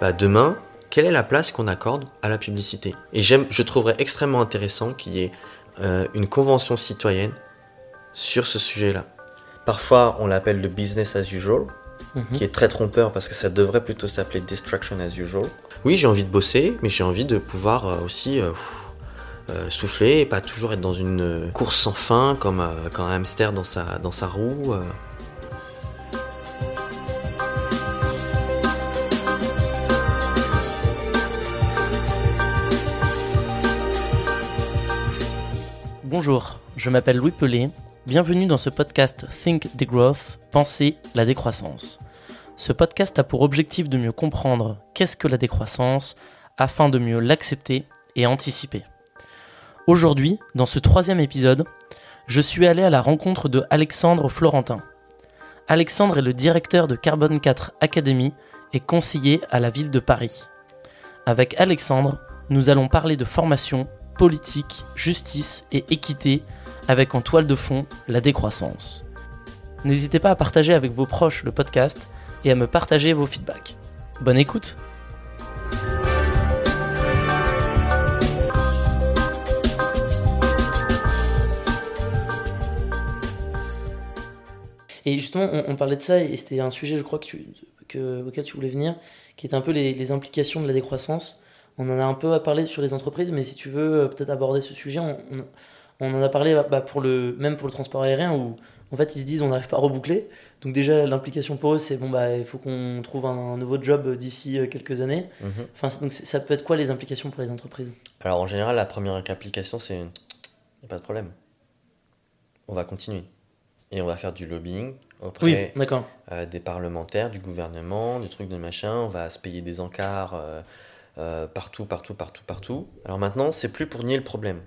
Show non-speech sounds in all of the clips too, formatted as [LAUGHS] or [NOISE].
bah, demain, quelle est la place qu'on accorde à la publicité? Et j'aime, je trouverais extrêmement intéressant qu'il y ait euh, une convention citoyenne sur ce sujet-là. Parfois, on l'appelle le business as usual, Mhm. qui est très trompeur parce que ça devrait plutôt s'appeler distraction as usual. Oui, j'ai envie de bosser, mais j'ai envie de pouvoir euh, aussi euh, souffler et pas toujours être dans une course sans fin comme, comme un hamster dans sa, dans sa roue. Bonjour, je m'appelle Louis Pelé. Bienvenue dans ce podcast Think the Growth, Penser la décroissance. Ce podcast a pour objectif de mieux comprendre qu'est-ce que la décroissance afin de mieux l'accepter et anticiper. Aujourd'hui, dans ce troisième épisode, je suis allé à la rencontre de Alexandre Florentin. Alexandre est le directeur de Carbone 4 Academy et conseiller à la ville de Paris. Avec Alexandre, nous allons parler de formation, politique, justice et équité avec en toile de fond la décroissance. N'hésitez pas à partager avec vos proches le podcast et à me partager vos feedbacks. Bonne écoute Et justement, on, parlait de ça et c'était un sujet, je crois, que auquel tu voulais venir, qui est un peu les implications de la décroissance. On en a un peu parlé sur les entreprises, mais si tu veux euh, peut-être aborder ce sujet, on, on- on en a parlé bah, pour le, même pour le transport aérien où en fait ils se disent on n'arrive pas à reboucler. Donc déjà l'implication pour eux c'est bon bah il faut qu'on trouve un, un nouveau job d'ici euh, quelques années. Mhm. Enfin donc ça peut être quoi les implications pour les entreprises? Alors en général, la première application, c'est pas de problème. On va continuer. Et on va faire du lobbying auprès euh, des parlementaires, du gouvernement, du truc de machin. On va se payer des encarts euh, euh, partout, partout, partout, partout. Alors maintenant, c'est plus pour nier le problème.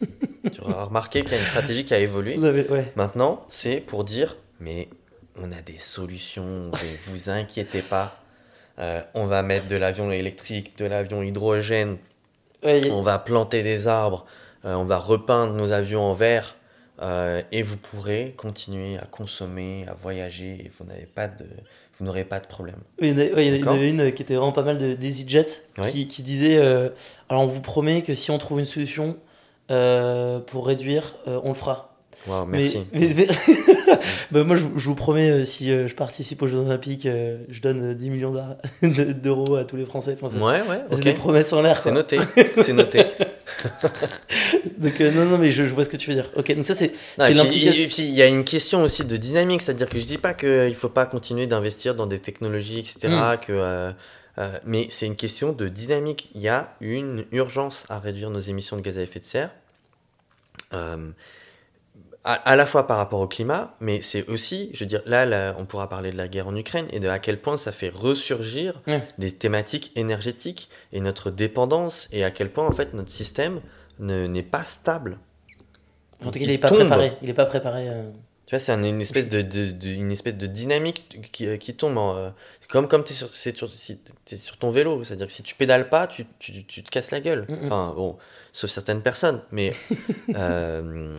[LAUGHS] tu auras remarqué qu'il y a une stratégie qui a évolué. Ouais. Maintenant, c'est pour dire, mais on a des solutions, ne [LAUGHS] vous inquiétez pas. Euh, on va mettre de l'avion électrique, de l'avion hydrogène, on va planter des arbres, euh, on va repeindre nos avions en vert, euh, et vous pourrez continuer à consommer, à voyager, et vous n'avez pas de, vous n'aurez pas de problème. Il y en ouais, il y avait une euh, qui était vraiment pas mal de d'EasyJet Ouais. qui, qui disait euh, alors on vous promet que si on trouve une solution euh, pour réduire, euh, on le fera. Merci. mais- mais- [LAUGHS] Bah, moi, je, vous- je vous promets, euh, si euh, je participe aux Jeux Olympiques, euh, je donne euh, 10 millions [LAUGHS] d'euros à tous les Français. Enfin, Ouais, ouais, c'est ok. des promesses en l'air. C'est noté, [LAUGHS] c'est noté. Donc, euh, non, non, mais je, je vois ce que tu veux dire. Ok, donc ça, c'est l'implication. et puis il y a une question aussi de dynamique, c'est-à-dire que je dis pas qu'il ne faut pas continuer d'investir dans des technologies, etc. Mm. Que, euh, euh, mais c'est une question de dynamique. Il y a une urgence à réduire nos émissions de gaz à effet de serre, euh, à, à la fois par rapport au climat, mais c'est aussi, je veux dire, là, là, on pourra parler de la guerre en Ukraine et de à quel point ça fait ressurgir des thématiques énergétiques et notre dépendance et à quel point en fait notre système ne- n'est pas stable. En tout cas, il il est pas préparé. Il est pas préparé. euh. Tu vois, c'est un- une, espèce de, de- de- une espèce de dynamique qui, euh, qui tombe. en, euh, comme comme tu es, sur, ton vélo. C'est-à-dire que si tu pédales pas, tu, tu, tu te casses la gueule. Mm, mm. Enfin, bon, sauf certaines personnes. Mais. [LAUGHS] euh,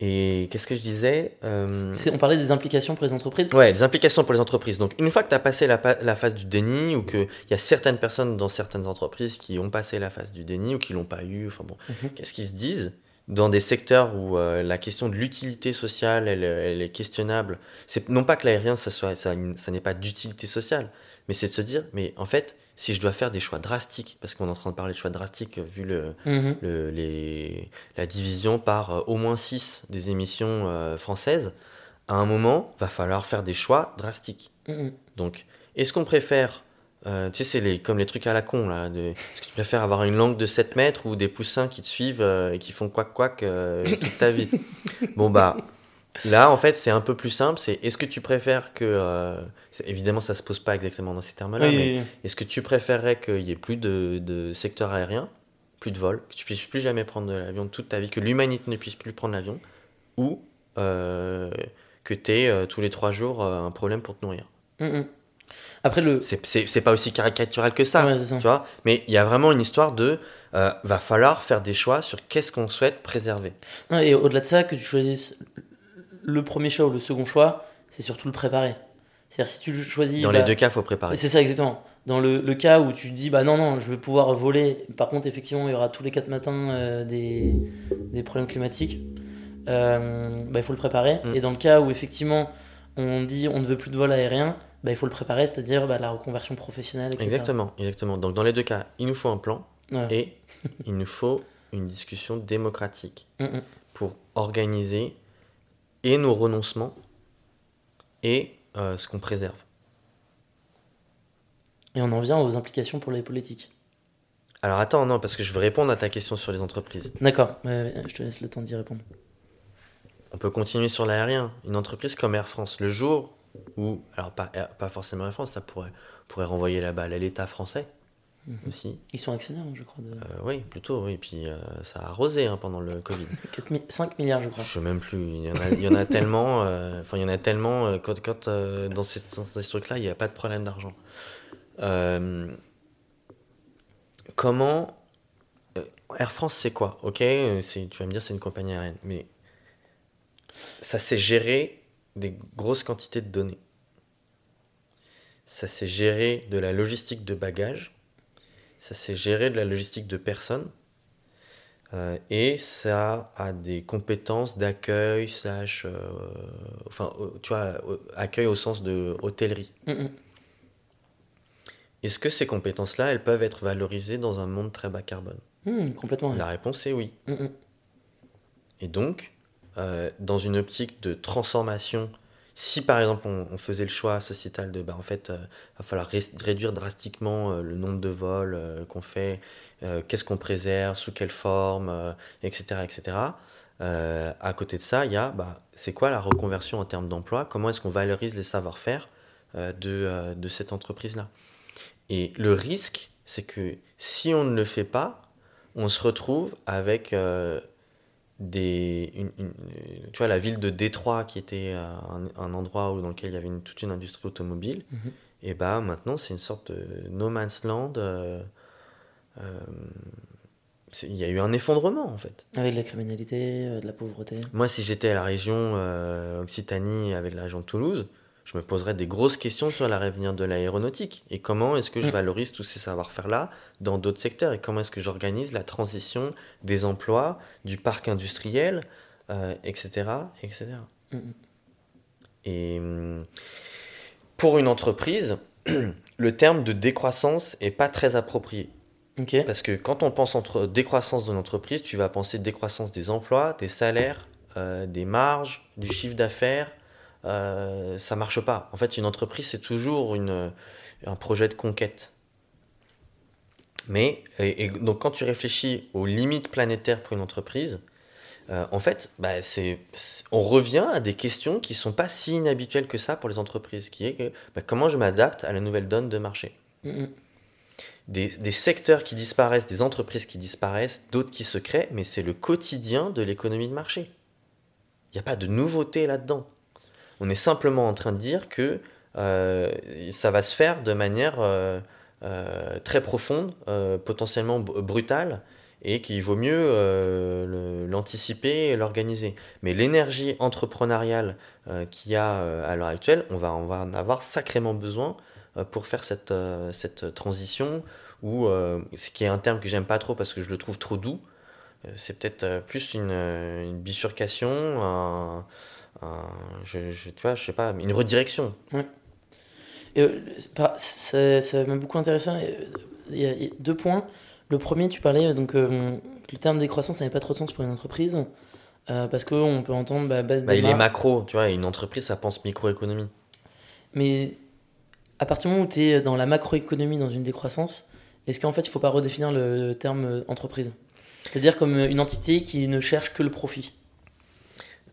et qu'est-ce que je disais Euh, On parlait des implications pour les entreprises. Ouais, les implications pour les entreprises. Donc, une fois que tu as passé la, phase du déni, ou qu'il y a certaines personnes dans certaines entreprises qui ont passé la phase du déni, ou qui l'ont pas eu, enfin bon, Mhm. qu'est-ce qu'ils se disent? Dans des secteurs où euh, la question de l'utilité sociale, elle, elle est questionnable. C'est non pas que l'aérien, ça, soit, ça, ça n'est pas d'utilité sociale, mais c'est de se dire, mais en fait, si je dois faire des choix drastiques, parce qu'on est en train de parler de choix drastiques euh, vu le, Mhm. le- les, la division par euh, au moins 6 des émissions euh, françaises, à un moment, va falloir faire des choix drastiques. Mhm. Donc, est-ce qu'on préfère, euh, tu sais, c'est les, comme les trucs à la con, là, de, est-ce que tu préfères avoir une langue de 7 mètres ou des poussins qui te suivent et qui font quack-quack euh, toute ta vie? [LAUGHS] Bon, bah, là, en fait, c'est un peu plus simple, c'est est-ce que tu préfères que, euh, évidemment, ça se pose pas exactement dans ces termes-là, Oui, mais oui, est-ce que tu préférerais qu'il y ait plus de, de secteur aérien, plus de vols, que tu puisses plus jamais prendre de l'avion toute ta vie, que l'humanité ne puisse plus prendre l'avion, ou euh, que tu aies tous les trois jours euh, un problème pour te nourrir? Mhm. Après, le. C'est- pas aussi caricatural que ça, Ouais, c'est ça. tu vois, mais il y a vraiment une histoire de euh, va falloir faire des choix sur qu'est-ce qu'on souhaite préserver. Non, Et au-delà de ça, que tu choisisses le premier choix ou le second choix, c'est surtout le préparer. C'est-à-dire si tu choisis... Dans bah, les deux cas, faut préparer. C'est ça exactement. Dans le, le cas où tu dis bah non non je veux pouvoir voler, par contre effectivement il y aura tous les quatre matins euh, des, des problèmes climatiques, euh, bah, il faut le préparer. Mm. Et dans le cas où effectivement on dit on ne veut plus de vol aérien, bah, il faut le préparer, c'est-à-dire bah, la reconversion professionnelle, etc. Exactement, exactement. Donc dans les deux cas, il nous faut un plan et il nous faut une discussion démocratique Mm, mm. pour organiser et nos renoncements et euh, ce qu'on préserve. Et on en vient aux implications pour les politiques. Alors attends, non, parce que je veux répondre à ta question sur les entreprises. D'accord, je te laisse le temps d'y répondre. On peut continuer sur l'aérien. Une entreprise comme Air France, le jour où, alors pas, pas forcément Air France, ça pourrait, pourrait renvoyer la balle à l'État français Mhm. aussi. Ils sont actionnaires, hein, je crois, de Euh, oui, plutôt, oui. Puis euh, ça a arrosé hein, pendant le Covid. [LAUGHS] 4 mi- 5 milliards, je crois. Je sais même plus. Il y en a, il y en a tellement. euh, Enfin, il y en a tellement. quand quand dans ces, dans ces trucs-là, il n'y a pas de problème d'argent. Comment. Air France, c'est quoi? Ok, tu vas me dire, c'est une compagnie aérienne. Mais ça s'est géré des grosses quantités de données. Ça s'est géré de la logistique de bagages. Ça s'est géré de la logistique de personnes. Euh, et ça a des compétences d'accueil, slash, euh, enfin, euh, tu vois, accueil au sens de hôtellerie. Mm, mm. Est-ce que ces compétences-là, elles peuvent être valorisées dans un monde très bas carbone? Mm, complètement. La réponse est oui. Et donc, euh, dans une optique de transformation, si par exemple on, faisait le choix sociétal de, bah, en fait, il va falloir ré- réduire drastiquement euh, le nombre de vols euh, qu'on fait, euh, qu'est-ce qu'on préserve, sous quelle forme, euh, etc., etc. Euh, à côté de ça, il y a, bah, c'est quoi la reconversion en termes d'emploi? Comment est-ce qu'on valorise les savoir-faire euh, de, euh, de cette entreprise-là? Et le risque, c'est que si on ne le fait pas, on se retrouve avec euh, des, une- une- euh, tu vois, la ville de Détroit, qui était euh, un, un endroit où, dans lequel il y avait une- toute une industrie automobile, Mhm. et bah maintenant c'est une sorte de no man's land. euh, euh, il y a eu un effondrement en fait. Avec de la criminalité, de la pauvreté. Moi, si j'étais à la région euh, Occitanie avec la région de Toulouse, je me poserais des grosses questions sur l'avenir de l'aéronautique et comment est-ce que je Mm. valorise tous ces savoir-faire-là dans d'autres secteurs et comment est-ce que j'organise la transition des emplois, du parc industriel, euh, etc., etc. Mm, mm. Et pour une entreprise, [CLEARS THROAT] le terme de décroissance est pas très approprié. Parce que quand on pense entre décroissance de l'entreprise, tu vas penser décroissance des emplois, des salaires, euh, des marges, du chiffre d'affaires. Euh, ça marche pas. En fait, une entreprise, c'est toujours une, un projet de conquête. Mais, et, et donc quand tu réfléchis aux limites planétaires pour une entreprise, euh, en fait, bah, c'est, on revient à des questions qui sont pas si inhabituelles que ça pour les entreprises, qui est que bah, comment je m'adapte à la nouvelle donne de marché? Mm, mm. des, des secteurs qui disparaissent, des entreprises qui disparaissent, d'autres qui se créent, mais c'est le quotidien de l'économie de marché. Il n'y a pas de nouveauté là-dedans. On est simplement en train de dire que euh, ça va se faire de manière euh, euh, très profonde, potentiellement brutale, et qu'il vaut mieux l'anticiper et l'organiser. Mais l'énergie entrepreneuriale qu'il y a à l'heure actuelle, on va, en avoir sacrément besoin pour faire cette, transition, ou ce qui est un terme que j'aime pas trop parce que je le trouve trop doux, c'est peut-être plus une, bifurcation, je, je- tu vois, je sais pas, une redirection. Et, euh, c'est pas- ça ça m'a beaucoup intéressé. euh, Il y, a deux points. Le premier, tu parlais euh, donc euh, que le terme décroissance n'avait pas trop de sens pour une entreprise euh, parce qu'on peut entendre bah, baisse Bah, des il est macro, tu vois, et une entreprise, ça pense microéconomie. Mais à partir du moment où tu es dans la macroéconomie, dans une décroissance, est-ce qu'en fait il faut pas redéfinir le terme euh, entreprise? C'est-à-dire comme euh, une entité qui ne cherche que le profit.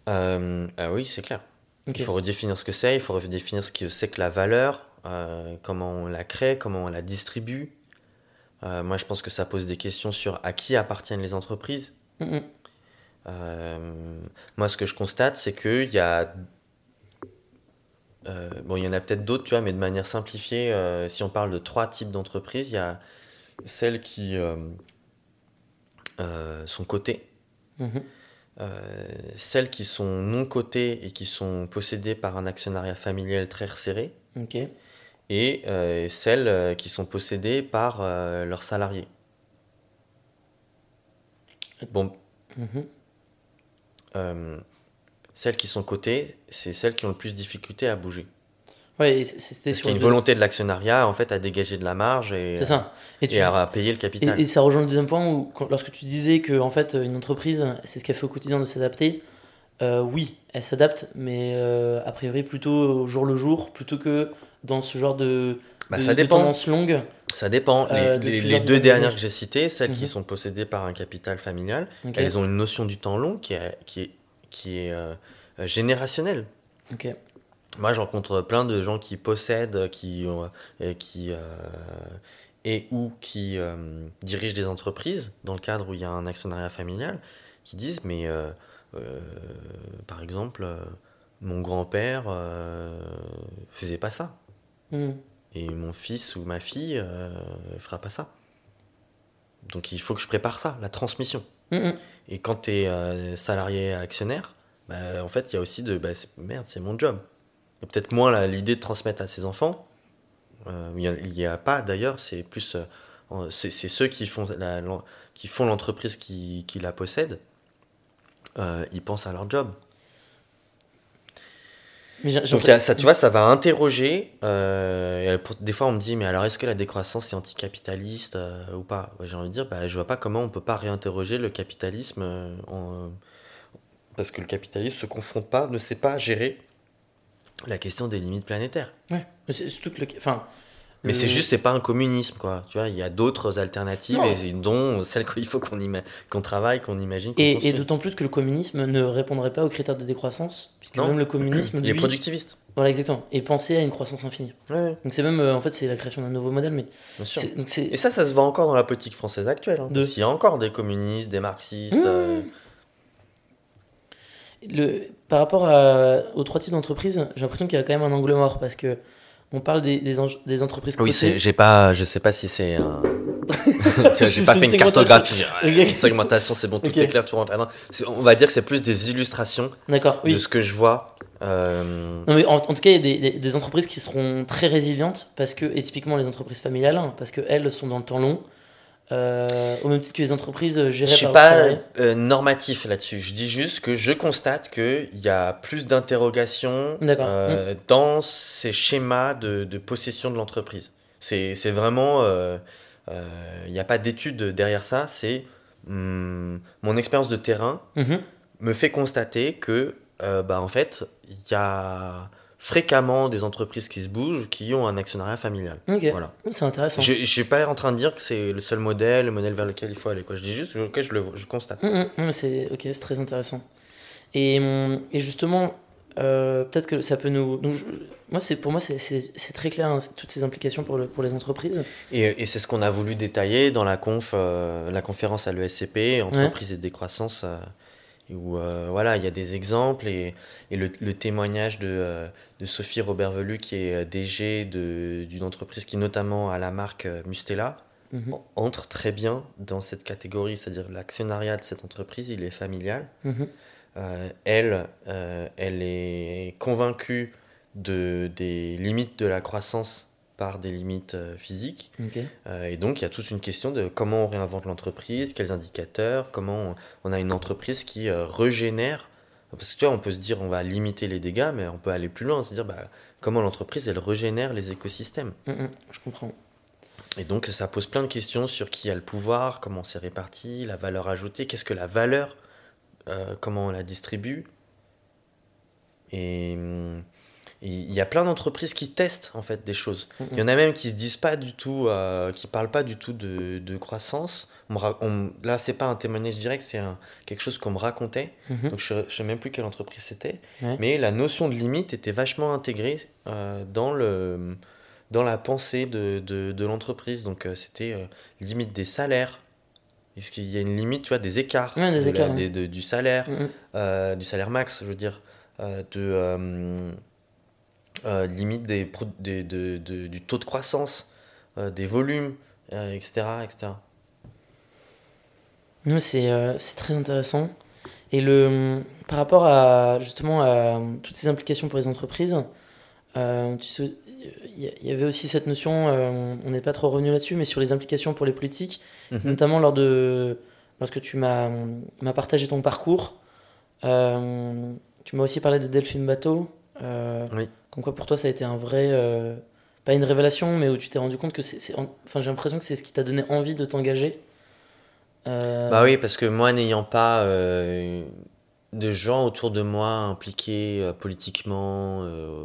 Euh, ah oui, c'est clair. Il faut redéfinir ce que c'est, il faut redéfinir ce que c'est que la valeur, euh, comment on la crée, comment on la distribue. Euh, moi, je pense que ça pose des questions sur à qui appartiennent les entreprises. Mm, mm. Euh, moi, ce que je constate, c'est qu'il y a. euh, bon, il y en a peut-être d'autres, tu vois, mais de manière simplifiée, euh, si on parle de trois types d'entreprises, il y a celles qui euh, sont cotées, Mhm. Celles qui sont non cotées et qui sont possédées par un actionnariat familial très resserré, et euh, celles euh, qui sont possédées par euh, leurs salariés. Bon, Mhm. euh, celles qui sont cotées, c'est celles qui ont le plus de difficulté à bouger. C- c'était sur une volonté de l'actionnariat en fait à dégager de la marge et, C'est ça. Et, tu et à payer le capital. et ça rejoint le deuxième point où, quand- lorsque tu disais que en fait, une entreprise, c'est ce qu'elle fait au quotidien de s'adapter. euh, oui, elle s'adapte, mais euh, a priori plutôt au jour le jour, plutôt que dans ce genre de, Bah, de- ça de tendance longue. Ça dépend. Les- Euh, de deux dernières que j'ai citées, celles qui Mhm. sont possédées par un capital familial, elles ont une notion du temps long qui est, qui est, qui est euh, euh, générationnelle. Ok. Moi, je rencontre plein de gens qui possèdent, qui, euh, qui euh, et ou qui euh, dirigent des entreprises dans le cadre où il y a un actionnariat familial, qui disent mais par exemple, mon grand-père euh, faisait pas ça Mhm. et mon fils ou ma fille euh, fera pas ça. Donc il faut que je prépare ça, la transmission. Mhm. Et quand tu es salarié actionnaire, bah, en fait, il y a aussi de bah, merde, c'est mon job. Peut-être moins l'idée de transmettre à ses enfants. Euh, Il n'y a, a pas d'ailleurs, c'est plus. euh, c'est ceux qui font la- qui font l'entreprise qui, qui la possède. euh, ils pensent à leur job. Mais Donc a- ça, tu vois, ça va interroger. euh, et pour- des fois, on me dit, mais alors est-ce que la décroissance est anticapitaliste ou pas? J'ai envie de dire, bah, je vois pas comment on peut pas réinterroger le capitalisme en- parce que le capitalisme se confronte pas, ne sait pas gérer la question des limites planétaires. Ouais. Mais c'est surtout que le. Enfin. Mais c'est juste, c'est pas un communisme, quoi. Tu vois, il y a d'autres alternatives, Non. et dont celles qu'il faut qu'on ima- qu'on travaille, qu'on imagine. qu'on Et, d'autant plus que le communisme ne répondrait pas aux critères de décroissance, puisque Non. même le communisme, Il est lui, productiviste. voilà exactement, et pensait à une croissance infinie. Ouais, Donc c'est même, euh, en fait, c'est la création d'un nouveau modèle, mais bien sûr. c'est- donc c'est Et ça, ça se voit encore dans la politique française actuelle. Hein, De- qu'il y a encore des communistes, des marxistes. Mmh. euh, le par rapport à- aux trois types d'entreprises, j'ai l'impression qu'il y a quand même un angle mort parce que on parle des, des, des entreprises Oui, j'ai pas, je sais pas si c'est un. [LAUGHS] J'ai pas fait une une cartographie. segmentation. j'ai- Ok. c'est une segmentation, c'est bon, tout est clair, tout rentre. Non, on va dire que c'est plus des illustrations D'accord, oui. de ce que je vois. euh, Non, mais en, en tout cas, il y a des, des- des entreprises qui seront très résilientes parce que, et typiquement les entreprises familiales, hein, parce qu'elles sont dans le temps long, euh, au même titre que les entreprises euh, Je gérées suis par pas leurs salariés. euh, normatif là-dessus. Je dis juste que je constate qu'il y a plus d'interrogations euh, dans ces schémas de, de possession de l'entreprise. C'est vraiment. Il n'y a pas d'étude derrière ça. C'est hum, mon expérience de terrain Mhm. me fait constater que, bah, en fait, il y a fréquemment des entreprises qui se bougent qui ont un actionnariat familial. Voilà. c'est intéressant. Je ne suis pas en train de dire que c'est le seul modèle, le modèle vers lequel il faut aller. Quoi. Je dis juste que je, le, je constate. Mhm, mais c'est très intéressant. Et, hum, et justement, euh, peut-être que ça peut nous. donc, je- moi, c'est pour moi, c'est- très clair hein, toutes ces implications pour, le, pour les entreprises. Et, et c'est ce qu'on a voulu détailler dans la, conf, euh, la conférence à l'ESCP, Entreprise et décroissance, euh, où euh, voilà, il y a des exemples et, et le, le témoignage de, euh, de Sophie Robert-Velu, qui est euh, DG d'une entreprise qui notamment a la marque Mustela, Mhm, en- entre très bien dans cette catégorie, c'est-à-dire l'actionnariat de cette entreprise, il est familial. mhm, Euh, elle, euh, elle est convaincue de, des limites de la croissance par des limites euh, physiques. Euh, et donc, il y a toute une question de comment on réinvente l'entreprise, quels indicateurs, comment on, on a une entreprise qui euh, régénère. Parce que tu vois, on peut se dire on va limiter les dégâts, mais on peut aller plus loin, se dire bah, comment l'entreprise elle régénère les écosystèmes. Mhm, je comprends. Et donc, ça pose plein de questions sur qui a le pouvoir, comment c'est réparti, la valeur ajoutée, qu'est-ce que la valeur, euh, comment on la distribue. Et hum, et il y a plein d'entreprises qui testent en fait des choses. Il y en a même qui se disent pas du tout, euh, qui parlent pas du tout de, de croissance. On on- là, c'est pas un témoignage direct, c'est quelque chose qu'on me racontait. Mhm, Donc, je, je sais même plus quelle entreprise c'était. Ouais. Mais la notion de limite était vachement intégrée euh, dans, le, dans la pensée de, de, de l'entreprise. Donc, euh, c'était limite des salaires. Est-ce qu'il y a une limite, tu vois, des écarts, Ouais, des la- écarts, ouais. des- de- du salaire, du salaire max, je veux dire, de euh, euh, limite des, des- de- de- du taux de croissance, euh, des volumes, euh, etc., etc. Non, c'est euh, c'est très intéressant. Et le, par rapport à justement à toutes ces implications pour les entreprises, euh, tu sais, il y avait aussi cette notion, euh, on n'est pas trop revenu là-dessus, mais sur les implications pour les politiques, Mhm. notamment lors de, lorsque tu m'as m'as partagé ton parcours. Euh, tu m'as aussi parlé de Delphine Bateau. Euh, Oui. Comme quoi pour toi ça a été un vrai, euh, pas une révélation, mais où tu t'es rendu compte que c'est, enfin j'ai l'impression que c'est ce qui t'a donné envie de t'engager. Euh, Bah oui, parce que moi, n'ayant pas euh, de gens autour de moi impliqués politiquement,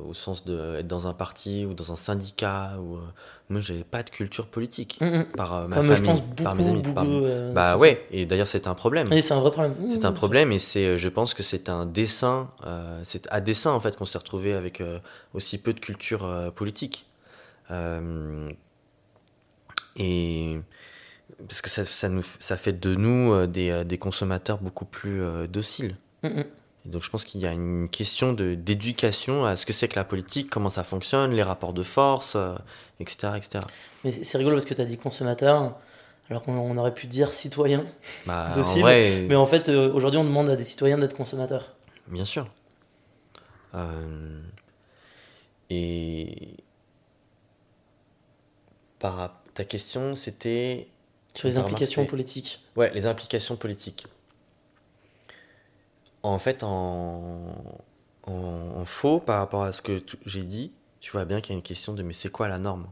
au sens d'être dans un parti ou dans un syndicat, ou, moi, j'avais pas de culture politique. mm, mm. Par euh, ma Comme famille, je pense par beaucoup, mes amis. beaucoup. par- euh, Bah ouais, et d'ailleurs, c'est un problème. Oui, c'est un vrai problème. C'est un problème et c'est, je pense que c'est un dessin, euh, c'est à dessin en fait qu'on s'est retrouvé avec euh, aussi peu de culture politique. Et parce que ça, ça, nous, ça fait de nous des, des consommateurs beaucoup plus dociles. Mm, mm. Et donc je pense qu'il y a une question de, d'éducation à ce que c'est que la politique, comment ça fonctionne, les rapports de force, euh, etc., etc. Mais c'est rigolo parce que tu as dit consommateur, alors qu'on on aurait pu dire citoyen. Bah, [LAUGHS] en Docile, vrai, Mais en fait, euh, aujourd'hui, on demande à des citoyens d'être consommateurs. Bien sûr. Euh, et par ta question, c'était Sur les implications politiques. ouais les implications politiques. En fait, en, en, en faux par rapport à ce que j'ai dit, tu vois bien qu'il y a une question de mais c'est quoi la norme?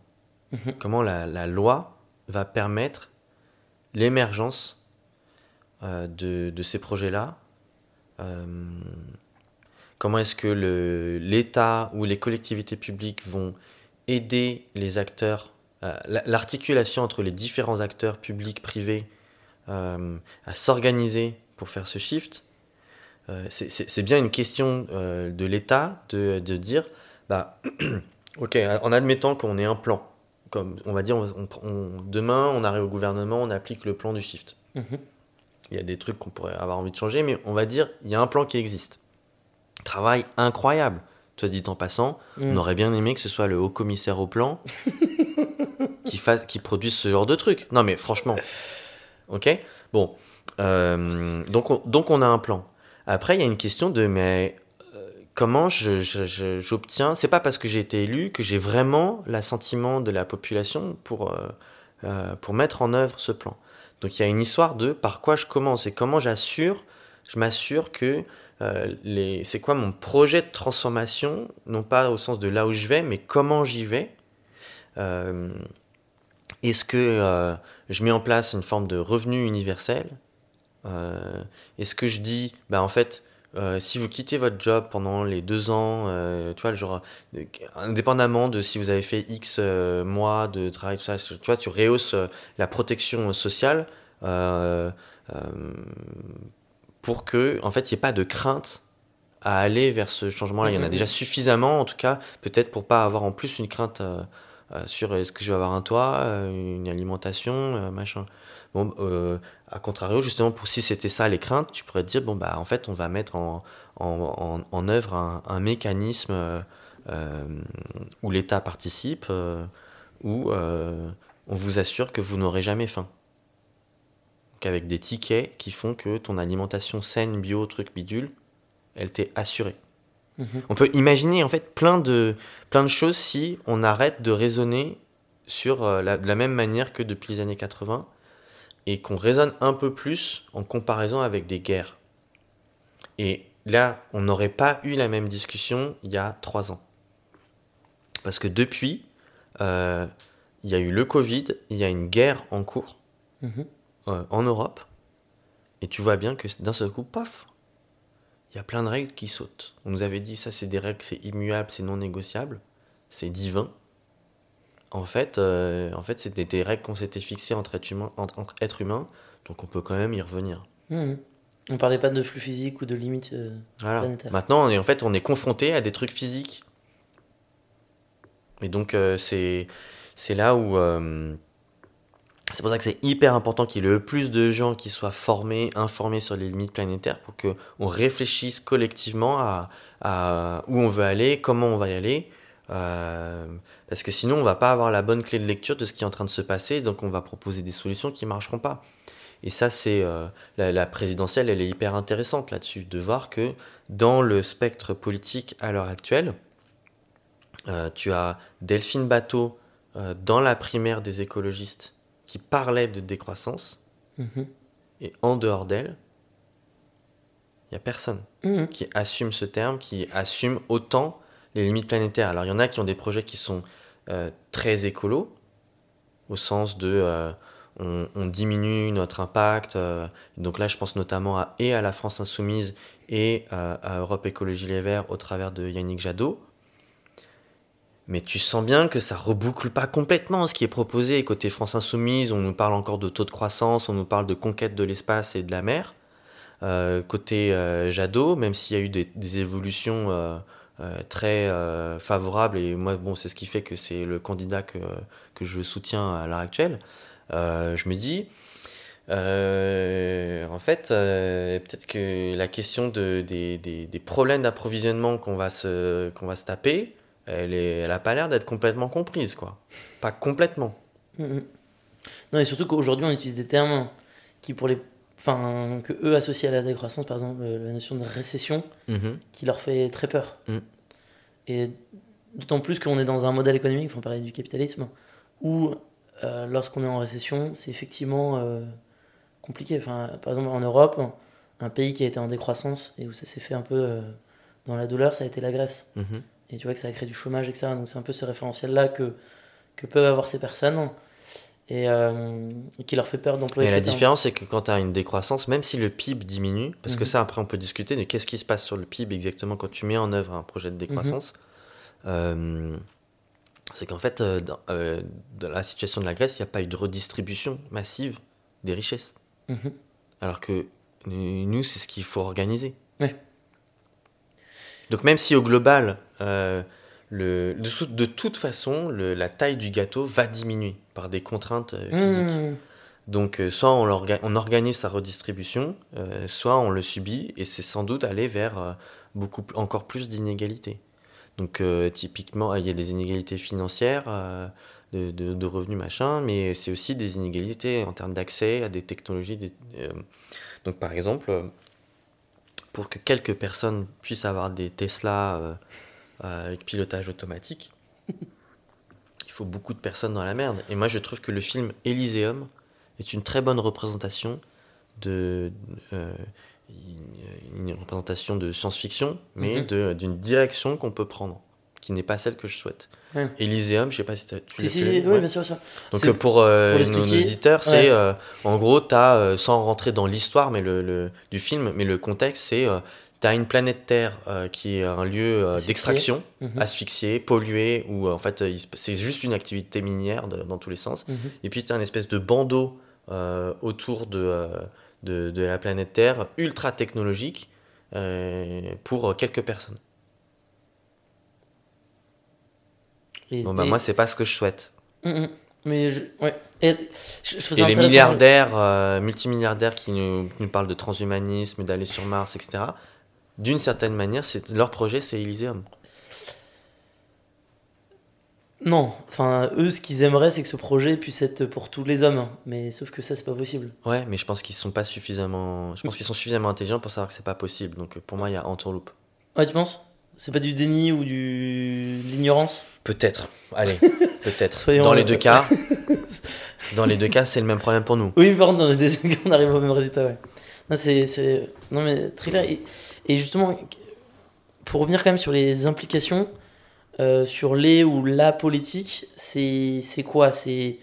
Mhm. Comment la, la loi va permettre l'émergence euh, de, de ces projets-là? Euh, Comment est-ce que le- l'État ou les collectivités publiques vont aider les acteurs, euh, la- l'articulation entre les différents acteurs publics, privés, à s'organiser pour faire ce shift? Euh, c'est- bien une question euh, de l'État de, de dire, bah, [CLEARS THROAT] ok, en admettant qu'on ait un plan, comme on va dire, on- on- on- demain on arrive au gouvernement, on applique le plan du shift. Mhm. Il y a des trucs qu'on pourrait avoir envie de changer, mais on va dire, il y a un plan qui existe. Travail incroyable. Toi dit en passant, Mm. on aurait bien aimé que ce soit le haut commissaire au plan [LAUGHS] qui, fasse, qui produise ce genre de truc. Non mais franchement. Ok? Bon. Euh, donc, on, donc on a un plan. Après, il y a une question de mais euh, comment je- je- je- j'obtiens. C'est pas parce que j'ai été élu que j'ai vraiment l'assentiment de la population pour, euh, euh, pour mettre en œuvre ce plan. Donc il y a une histoire de par quoi je commence et comment j'assure, je m'assure que c'est quoi mon projet de transformation, non pas au sens de là où je vais, mais comment j'y vais. Est-ce que je mets en place une forme de revenu universel? Euh, Est-ce que je dis, bah en fait, euh, si vous quittez votre job pendant les deux ans, euh, tu vois, genre, euh, indépendamment de si vous avez fait X mois de travail, tout ça, tu vois, tu rehausses la protection sociale pour que, en fait, il n'y ait pas de crainte à aller vers ce changement-là. Il y en a déjà suffisamment, en tout cas, peut-être pour pas avoir en plus une crainte sur est-ce que je vais avoir un toit, une alimentation, machin. Bon, euh, à contrario, justement, pour si c'était ça les craintes, tu pourrais te dire bon bah en fait on va mettre en, en, en, en œuvre un, un mécanisme euh, euh, où l'État participe, euh, où on vous assure que vous n'aurez jamais faim. Donc avec des tickets qui font que ton alimentation saine, bio, truc bidule, elle t'est assurée. Mhm. On peut imaginer en fait plein de, plein de choses si on arrête de raisonner sur la, de la même manière que depuis les années 80 et qu'on raisonne un peu plus en comparaison avec des guerres. Et là, on n'aurait pas eu la même discussion il y a trois ans. Parce que depuis, euh, il y a eu le Covid, il y a une guerre en cours Mhm. euh, en Europe, et tu vois bien que d'un seul coup, paf, il y a plein de règles qui sautent. On nous avait dit ça, c'est des règles, c'est immuable, c'est non négociable, c'est divin. En fait, euh, en fait, c'était des règles qu'on s'était fixées entre êtres humains, entre, entre êtres humains, donc on peut quand même y revenir. Mhm. On parlait pas de flux physique ou de limites. euh, Voilà. Planétaire. Maintenant, on est, en fait, on est confronté à des trucs physiques. Et donc, euh, c'est là où. c'est pour ça que c'est hyper important qu'il y ait le plus de gens qui soient formés, informés sur les limites planétaires pour qu'on réfléchisse collectivement à, à où on veut aller, comment on va y aller. Euh, parce que sinon, on va pas avoir la bonne clé de lecture de ce qui est en train de se passer, donc on va proposer des solutions qui marcheront pas. Et ça, c'est la, la présidentielle, elle est hyper intéressante là-dessus, de voir que dans le spectre politique à l'heure actuelle, euh, tu as Delphine Bateau euh, dans la primaire des écologistes qui parlait de décroissance. Mhm. Et en dehors d'elle, il n'y a personne Mhm. qui assume ce terme, qui assume autant les limites planétaires. Alors il y en a qui ont des projets qui sont euh, très écolos, au sens de euh, on, diminue notre impact. euh, donc là, je pense notamment à, et à la France Insoumise et à Europe Écologie Les Verts au travers de Yannick Jadot. Mais tu sens bien que ça reboucle pas complètement ce qui est proposé. Côté France Insoumise, on nous parle encore de taux de croissance, on nous parle de conquête de l'espace et de la mer. Côté Jadot, même s'il y a eu des, évolutions très euh, favorables, et moi, bon, c'est ce qui fait que c'est le candidat que, que je soutiens à l'heure actuelle, euh, je me dis, euh, en fait, euh, peut-être que la question de, des, des, problèmes d'approvisionnement qu'on va, se, qu'on va se taper, elle, est, elle a pas l'air d'être complètement comprise, quoi. Pas complètement. Non, et surtout qu'aujourd'hui, on utilise des termes qui, pour les. Enfin, que eux associent à la décroissance, par exemple, euh, la notion de récession, Mhm. qui leur fait très peur. Mm. Et d'autant plus qu'on est dans un modèle économique, on parlait du capitalisme, où euh, lorsqu'on est en récession, c'est effectivement euh, compliqué. Enfin, par exemple, en Europe, un pays qui a été en décroissance et où ça s'est fait un peu euh, dans la douleur, ça a été la Grèce. Mhm. Et tu vois que ça a créé du chômage, etc. Donc c'est un peu ce référentiel-là que, que peuvent avoir ces personnes et, euh, et qui leur fait peur d'employer Mais la termes. différence, c'est que quand tu as une décroissance, même si le PIB diminue, parce que Mhm. ça, après, on peut discuter de qu'est-ce qui se passe sur le PIB exactement quand tu mets en œuvre un projet de décroissance, Mhm. euh, c'est qu'en fait, euh, dans, dans la situation de la Grèce, il n'y a pas eu de redistribution massive des richesses. Mhm. Alors que nous, c'est ce qu'il faut organiser. Ouais. Donc même si au global, le, de, tout- de toute façon, le- la taille du gâteau va diminuer par des contraintes euh, physiques. Mmh. Donc euh, soit on, organise sa redistribution, euh, soit on le subit, et c'est sans doute aller vers euh, beaucoup encore plus d'inégalités. Donc euh, typiquement, il y a des inégalités financières, de, de- de revenus, machin, mais c'est aussi des inégalités en termes d'accès à des technologies. des- donc par exemple, pour que quelques personnes puissent avoir des Tesla avec pilotage automatique, [LAUGHS] il faut beaucoup de personnes dans la merde. Et moi je trouve que le film Elysium est une très bonne représentation de euh, une, représentation de science-fiction, mais de- d'une direction qu'on peut prendre, qui n'est pas celle que je souhaite. Ouais. Elysium, je sais pas si tu Si, si, tu oui, Ouais. bien sûr, bien sûr. Donc C'est- euh, pour, euh, pour nos l'expliquer, auditeurs, c'est ouais. euh, en gros, t'as, euh, sans rentrer dans l'histoire mais le, le- du film, mais le contexte, c'est euh, t'as une planète Terre euh, qui est un lieu euh, d'extraction, Mhm. asphyxiée, polluée, où euh, en fait c'est juste une activité minière de- dans tous les sens. Mhm. Et puis t'as une espèce de bandeau euh, autour de, de, de la planète Terre, ultra technologique, pour quelques personnes. Et- Bon bah et- moi c'est pas ce que je souhaite. Mhm. Mais je, ouais. Et, je, je faisais Et les milliardaires, multimilliardaires qui nous, qui nous parlent de transhumanisme, d'aller sur Mars, etc., d'une certaine manière, c'est, leur projet, c'est Elysium. Non, enfin, eux, ce qu'ils aimeraient, c'est que ce projet puisse être pour tous les hommes. Mais sauf que ça, c'est pas possible. Ouais, mais je pense qu'ils sont pas suffisamment. Je pense qu'ils sont suffisamment intelligents pour savoir que c'est pas possible. Donc euh, pour moi, il y a entourloupe. Ouais, tu penses? C'est pas du déni ou du... de l'ignorance? Peut-être. Allez, [LAUGHS] peut-être. Dans les deux cas, [LAUGHS] dans les deux cas, c'est le même problème pour nous. Oui, par contre, dans les deux [LAUGHS] cas, on arrive au même résultat, ouais. Non, c'est, non mais très clair. Et, justement, pour revenir quand même sur les implications, euh, sur les ou la politique, c'est, quoi? C'est,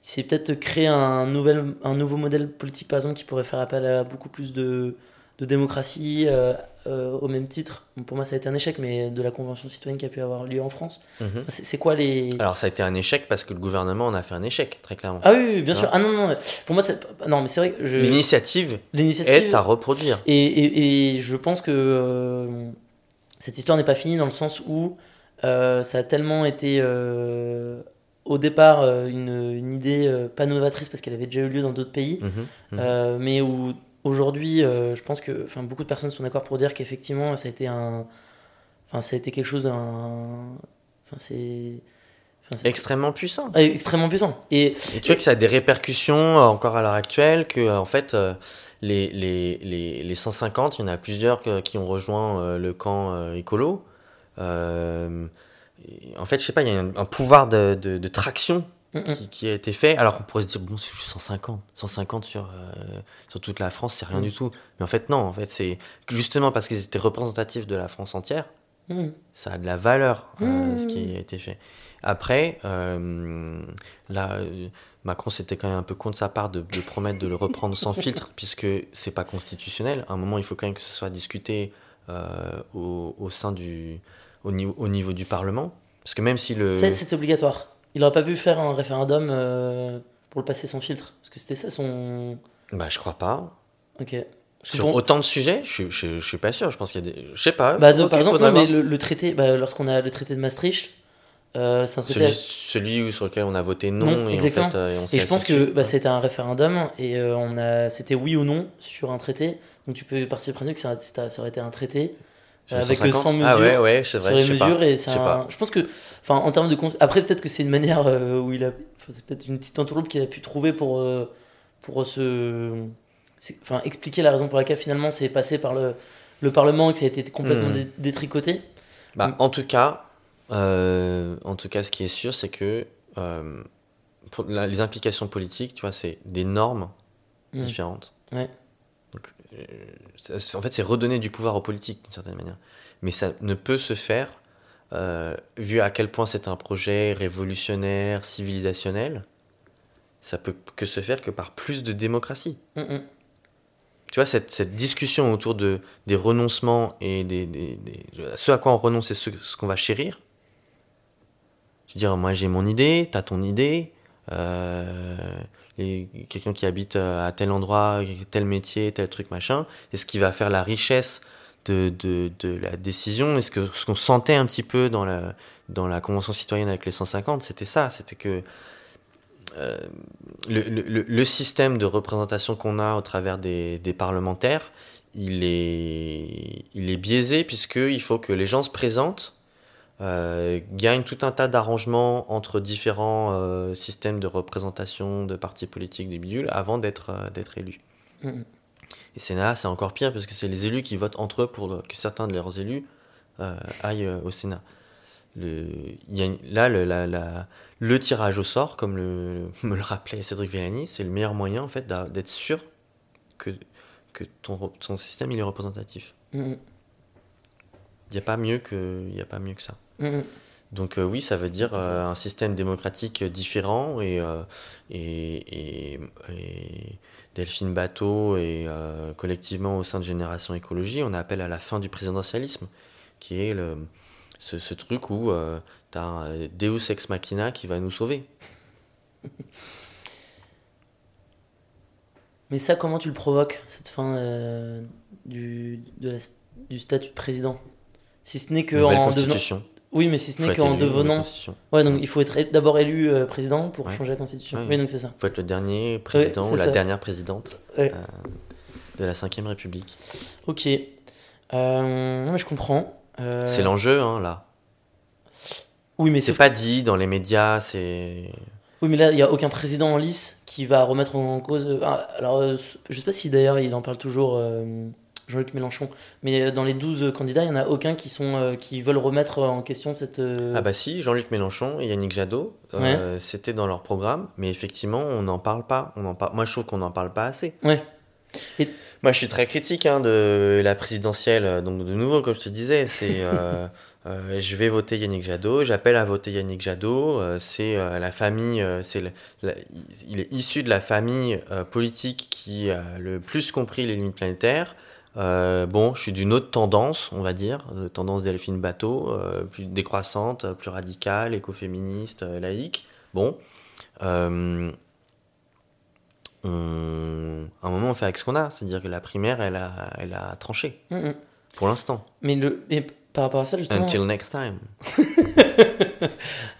c'est peut-être créer un, nouvel, un nouveau modèle politique, par exemple, qui pourrait faire appel à beaucoup plus de, de démocratie, euh, euh, au même titre. Pour moi, ça a été un échec, mais de la Convention citoyenne qui a pu avoir lieu en France. Mhm. Enfin, c'est, quoi les... Alors ça a été un échec parce que le gouvernement en a fait un échec, très clairement. Ah oui, oui, bien sûr. Ah non, non, pour moi, c'est... Non, mais c'est vrai que je... L'initiative est à reproduire. Et, et, et je pense que euh, cette histoire n'est pas finie dans le sens où euh, ça a tellement été au départ une, une idée pas novatrice parce qu'elle avait déjà eu lieu dans d'autres pays, Mhm, mhm. euh, mais où aujourd'hui euh, je pense que beaucoup de personnes sont d'accord pour dire qu'effectivement ça a été un. Enfin, ça a été quelque chose d'un. Enfin, c'est. Extrêmement puissant. Ah, extrêmement puissant. Et Et tu vois que ça a des répercussions euh, encore à l'heure actuelle, que euh, en fait, euh, les, les, les, les 150, il y en a plusieurs que- qui ont rejoint euh, le camp écolo. En fait, je sais pas, il y a un, un pouvoir de, de, de traction. Qui, qui a été fait. Alors on pourrait se dire, bon, c'est juste 150. 150 sur, euh, sur toute la France, c'est rien Mm. du tout. Mais en fait, non, en fait, c'est justement parce qu'ils étaient représentatifs de la France entière Mm. ça a de la valeur euh, Mmh. ce qui a été fait. Après, euh, là, Macron c'était quand même un peu con de sa part de, de promettre de le reprendre sans [LAUGHS] filtre, puisque c'est pas constitutionnel. À un moment, il faut quand même que ce soit discuté au, au sein du, au niveau, au niveau du Parlement, parce que même si le, c'est obligatoire. Il aurait pas pu faire un référendum euh, pour le passer sans filtre. Parce que c'était ça son. bah je crois pas. Ok. Sur bon, autant de sujets, je, suis- je, je suis pas sûr. Je pense qu'il y a des, je sais pas. bah, par exemple, non, mais le, le traité, bah, lorsqu'on a le traité de Maastricht, euh, c'est un traité. celui, celui sur lequel on a voté non, Non, et exactement. en fait, euh, Et je pense que bah, c'était un référendum et on a c'était oui ou non sur un traité. Donc tu peux partir du principe que ça, ça- aurait été un traité avec 150? 100 mesures. Ah ouais, ouais, c'est sur vrai. les je sais pas. mesures et c'est Je un- je pense que enfin en termes de cons- après peut-être que c'est une manière euh, où il a enfin, c'est peut-être une petite entourloupe qu'il a pu trouver pour euh, pour se enfin expliquer la raison pour laquelle finalement c'est passé par le le parlement et que ça a été complètement Hmm. dé- détricoté Bah, en tout cas, euh, en tout cas, ce qui est sûr, c'est que euh, pour la- les implications politiques, tu vois, c'est des normes Mm. différentes. Ouais. Donc, euh, en fait, c'est redonner du pouvoir aux politiques d'une certaine manière. Mais ça ne peut se faire, euh, vu à quel point c'est un projet révolutionnaire, civilisationnel, ça peut que se faire que par plus de démocratie. Mm, mm. Tu vois, cette, cette discussion autour de, des renoncements et des, des- des- ce à quoi on renonce et ce, ce qu'on va chérir. Je veux dire, moi j'ai mon idée, t'as ton idée. euh, Quelqu'un qui habite euh, à tel endroit, tel métier, tel truc, machin. Et ce qui va faire la richesse de, la décision, et ce que- ce qu'on sentait un petit peu dans la, Convention citoyenne avec les 150, c'était ça. C'était que euh, le, système de représentation qu'on a au travers des, des parlementaires, il est, il est biaisé puisqu'il faut que les gens se présentent, euh, gagnent tout un tas d'arrangements entre différents euh, systèmes de représentation de partis politiques, des bidules, avant d'être euh, d'être élus. Mm. Et Sénat, c'est encore pire parce que c'est les élus qui votent entre eux pour que certains de leurs élus euh, aillent au Sénat. Le, il y a une- là, le, la- la- le tirage au sort, comme le, [LAUGHS] me le rappelait Cédric Villani, c'est le meilleur moyen en fait d'être sûr que, que ton, système il est représentatif. Il n'y a pas mieux que, il y a pas mieux que ça. Mm, mm. Donc euh, oui, ça veut dire euh, un système démocratique différent et, euh, et, et- et Delphine Bateau et collectivement au sein de Génération Écologie, on appelle à la fin du présidentialisme, qui est le, ce, ce truc où tu as un Deus ex machina qui va nous sauver. [LAUGHS] Mais ça, comment tu le provoques, cette fin du, de la- du statut de président? Si ce n'est que Nouvelle en devenant. Oui, mais si ce n'est qu'en devenant. Ouais, donc il faut être d'abord élu euh, président pour Ouais. changer la constitution. Ouais. Oui, donc c'est ça. faut être le dernier président ou la ça. dernière présidente euh, de la Ve République. Ok. Euh, je comprends. Euh, C'est l'enjeu, hein, là. Oui, mais C'est pas dit dans les médias, c'est... Oui, mais là, il n'y a aucun président en lice qui va remettre en cause. ah, alors, je sais pas si d'ailleurs il en parle toujours, Jean-Luc Mélenchon, mais euh, dans les 12 candidats, il n'y en a aucun qui, sont, euh, qui veulent remettre en question cette. euh, Ah bah si, Jean-Luc Mélenchon et Yannick Jadot, euh, c'était dans leur programme, mais effectivement, on n'en parle pas. On en par... Moi, je trouve qu'on n'en parle pas assez. Ouais. Moi, je suis très critique hein, de la présidentielle. Donc, de nouveau, comme je te disais, c'est... euh, [LAUGHS] euh, je vais voter Yannick Jadot, j'appelle à voter Yannick Jadot. euh, c'est euh, la famille, euh, c'est il est issu de la famille euh, politique qui a le plus compris les limites planétaires. Euh, bon, je suis d'une autre tendance, on va dire, euh, tendance Delphine Bateau, euh, plus décroissante, plus radicale, écoféministe, laïque. Bon, euh, on- à un moment, on fait avec ce qu'on a, c'est-à-dire que la primaire, elle a, elle a tranché, Mm, pour l'instant. Mais, le, mais par rapport à ça, justement. Until next time. [LAUGHS]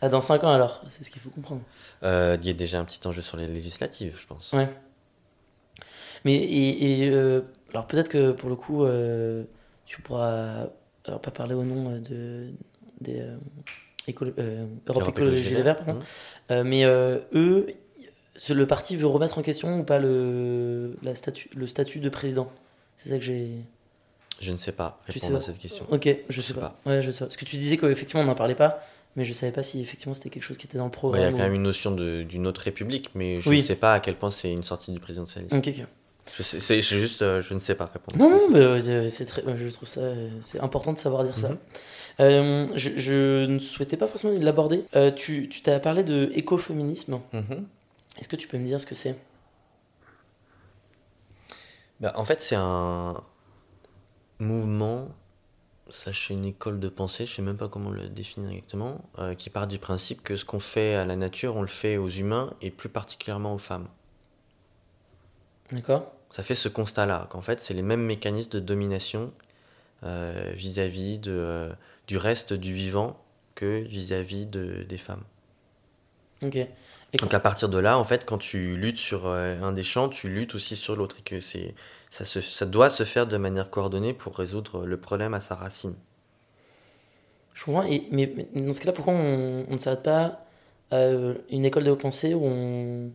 Ah, dans 5 ans alors, c'est ce qu'il faut comprendre. Il y a déjà un petit enjeu sur les législatives, je pense. Ouais. Mais et, et, euh, alors peut-être que pour le coup, euh, tu pourras alors pas parler au nom euh, de des, euh, Écolo- euh, Europe Europe Écologie Les Verts, pardon. Mais eux, le parti veut remettre en question ou pas le, la statut, le statut de président? C'est ça que j'ai. Je ne sais pas Tu répondre sais à cette question. Ok, je sais sais pas. Ouais, je sais pas. Parce que tu disais qu'effectivement on n'en parlait pas, mais je savais pas si effectivement c'était quelque chose qui était dans le Ouais, Il programme. y a quand ou- même une notion d'une autre république, mais je Oui. ne sais pas à quel point c'est une sortie du présidentialisme. Ok, ok. Je sais, c'est c'est juste, euh, je ne sais pas répondre. Non, non, mais euh, c'est très, je trouve ça, c'est important de savoir dire ça. Mhm. Euh, je, je ne souhaitais pas forcément l'aborder. Euh, tu tu t'as parlé de écoféminisme. Mhm. Est-ce que tu peux me dire ce que c'est? Bah, en fait, c'est un mouvement, sachez une école de pensée, je sais même pas comment le définir exactement, qui part du principe que ce qu'on fait à la nature, on le fait aux humains et plus particulièrement aux femmes. D'accord Ça fait ce constat-là, qu'en fait, c'est les mêmes mécanismes de domination euh, vis-à-vis euh, du reste du vivant que vis-à-vis de, des femmes. Ok. Et Donc à partir de là, en fait, quand tu luttes sur euh, un des champs, tu luttes aussi sur l'autre et que c'est ça, se, ça doit se faire de manière coordonnée pour résoudre le problème à sa racine. Je comprends. Et, mais, mais dans ce cas-là, pourquoi on, on ne s'arrête pas à euh, une école de pensée où on,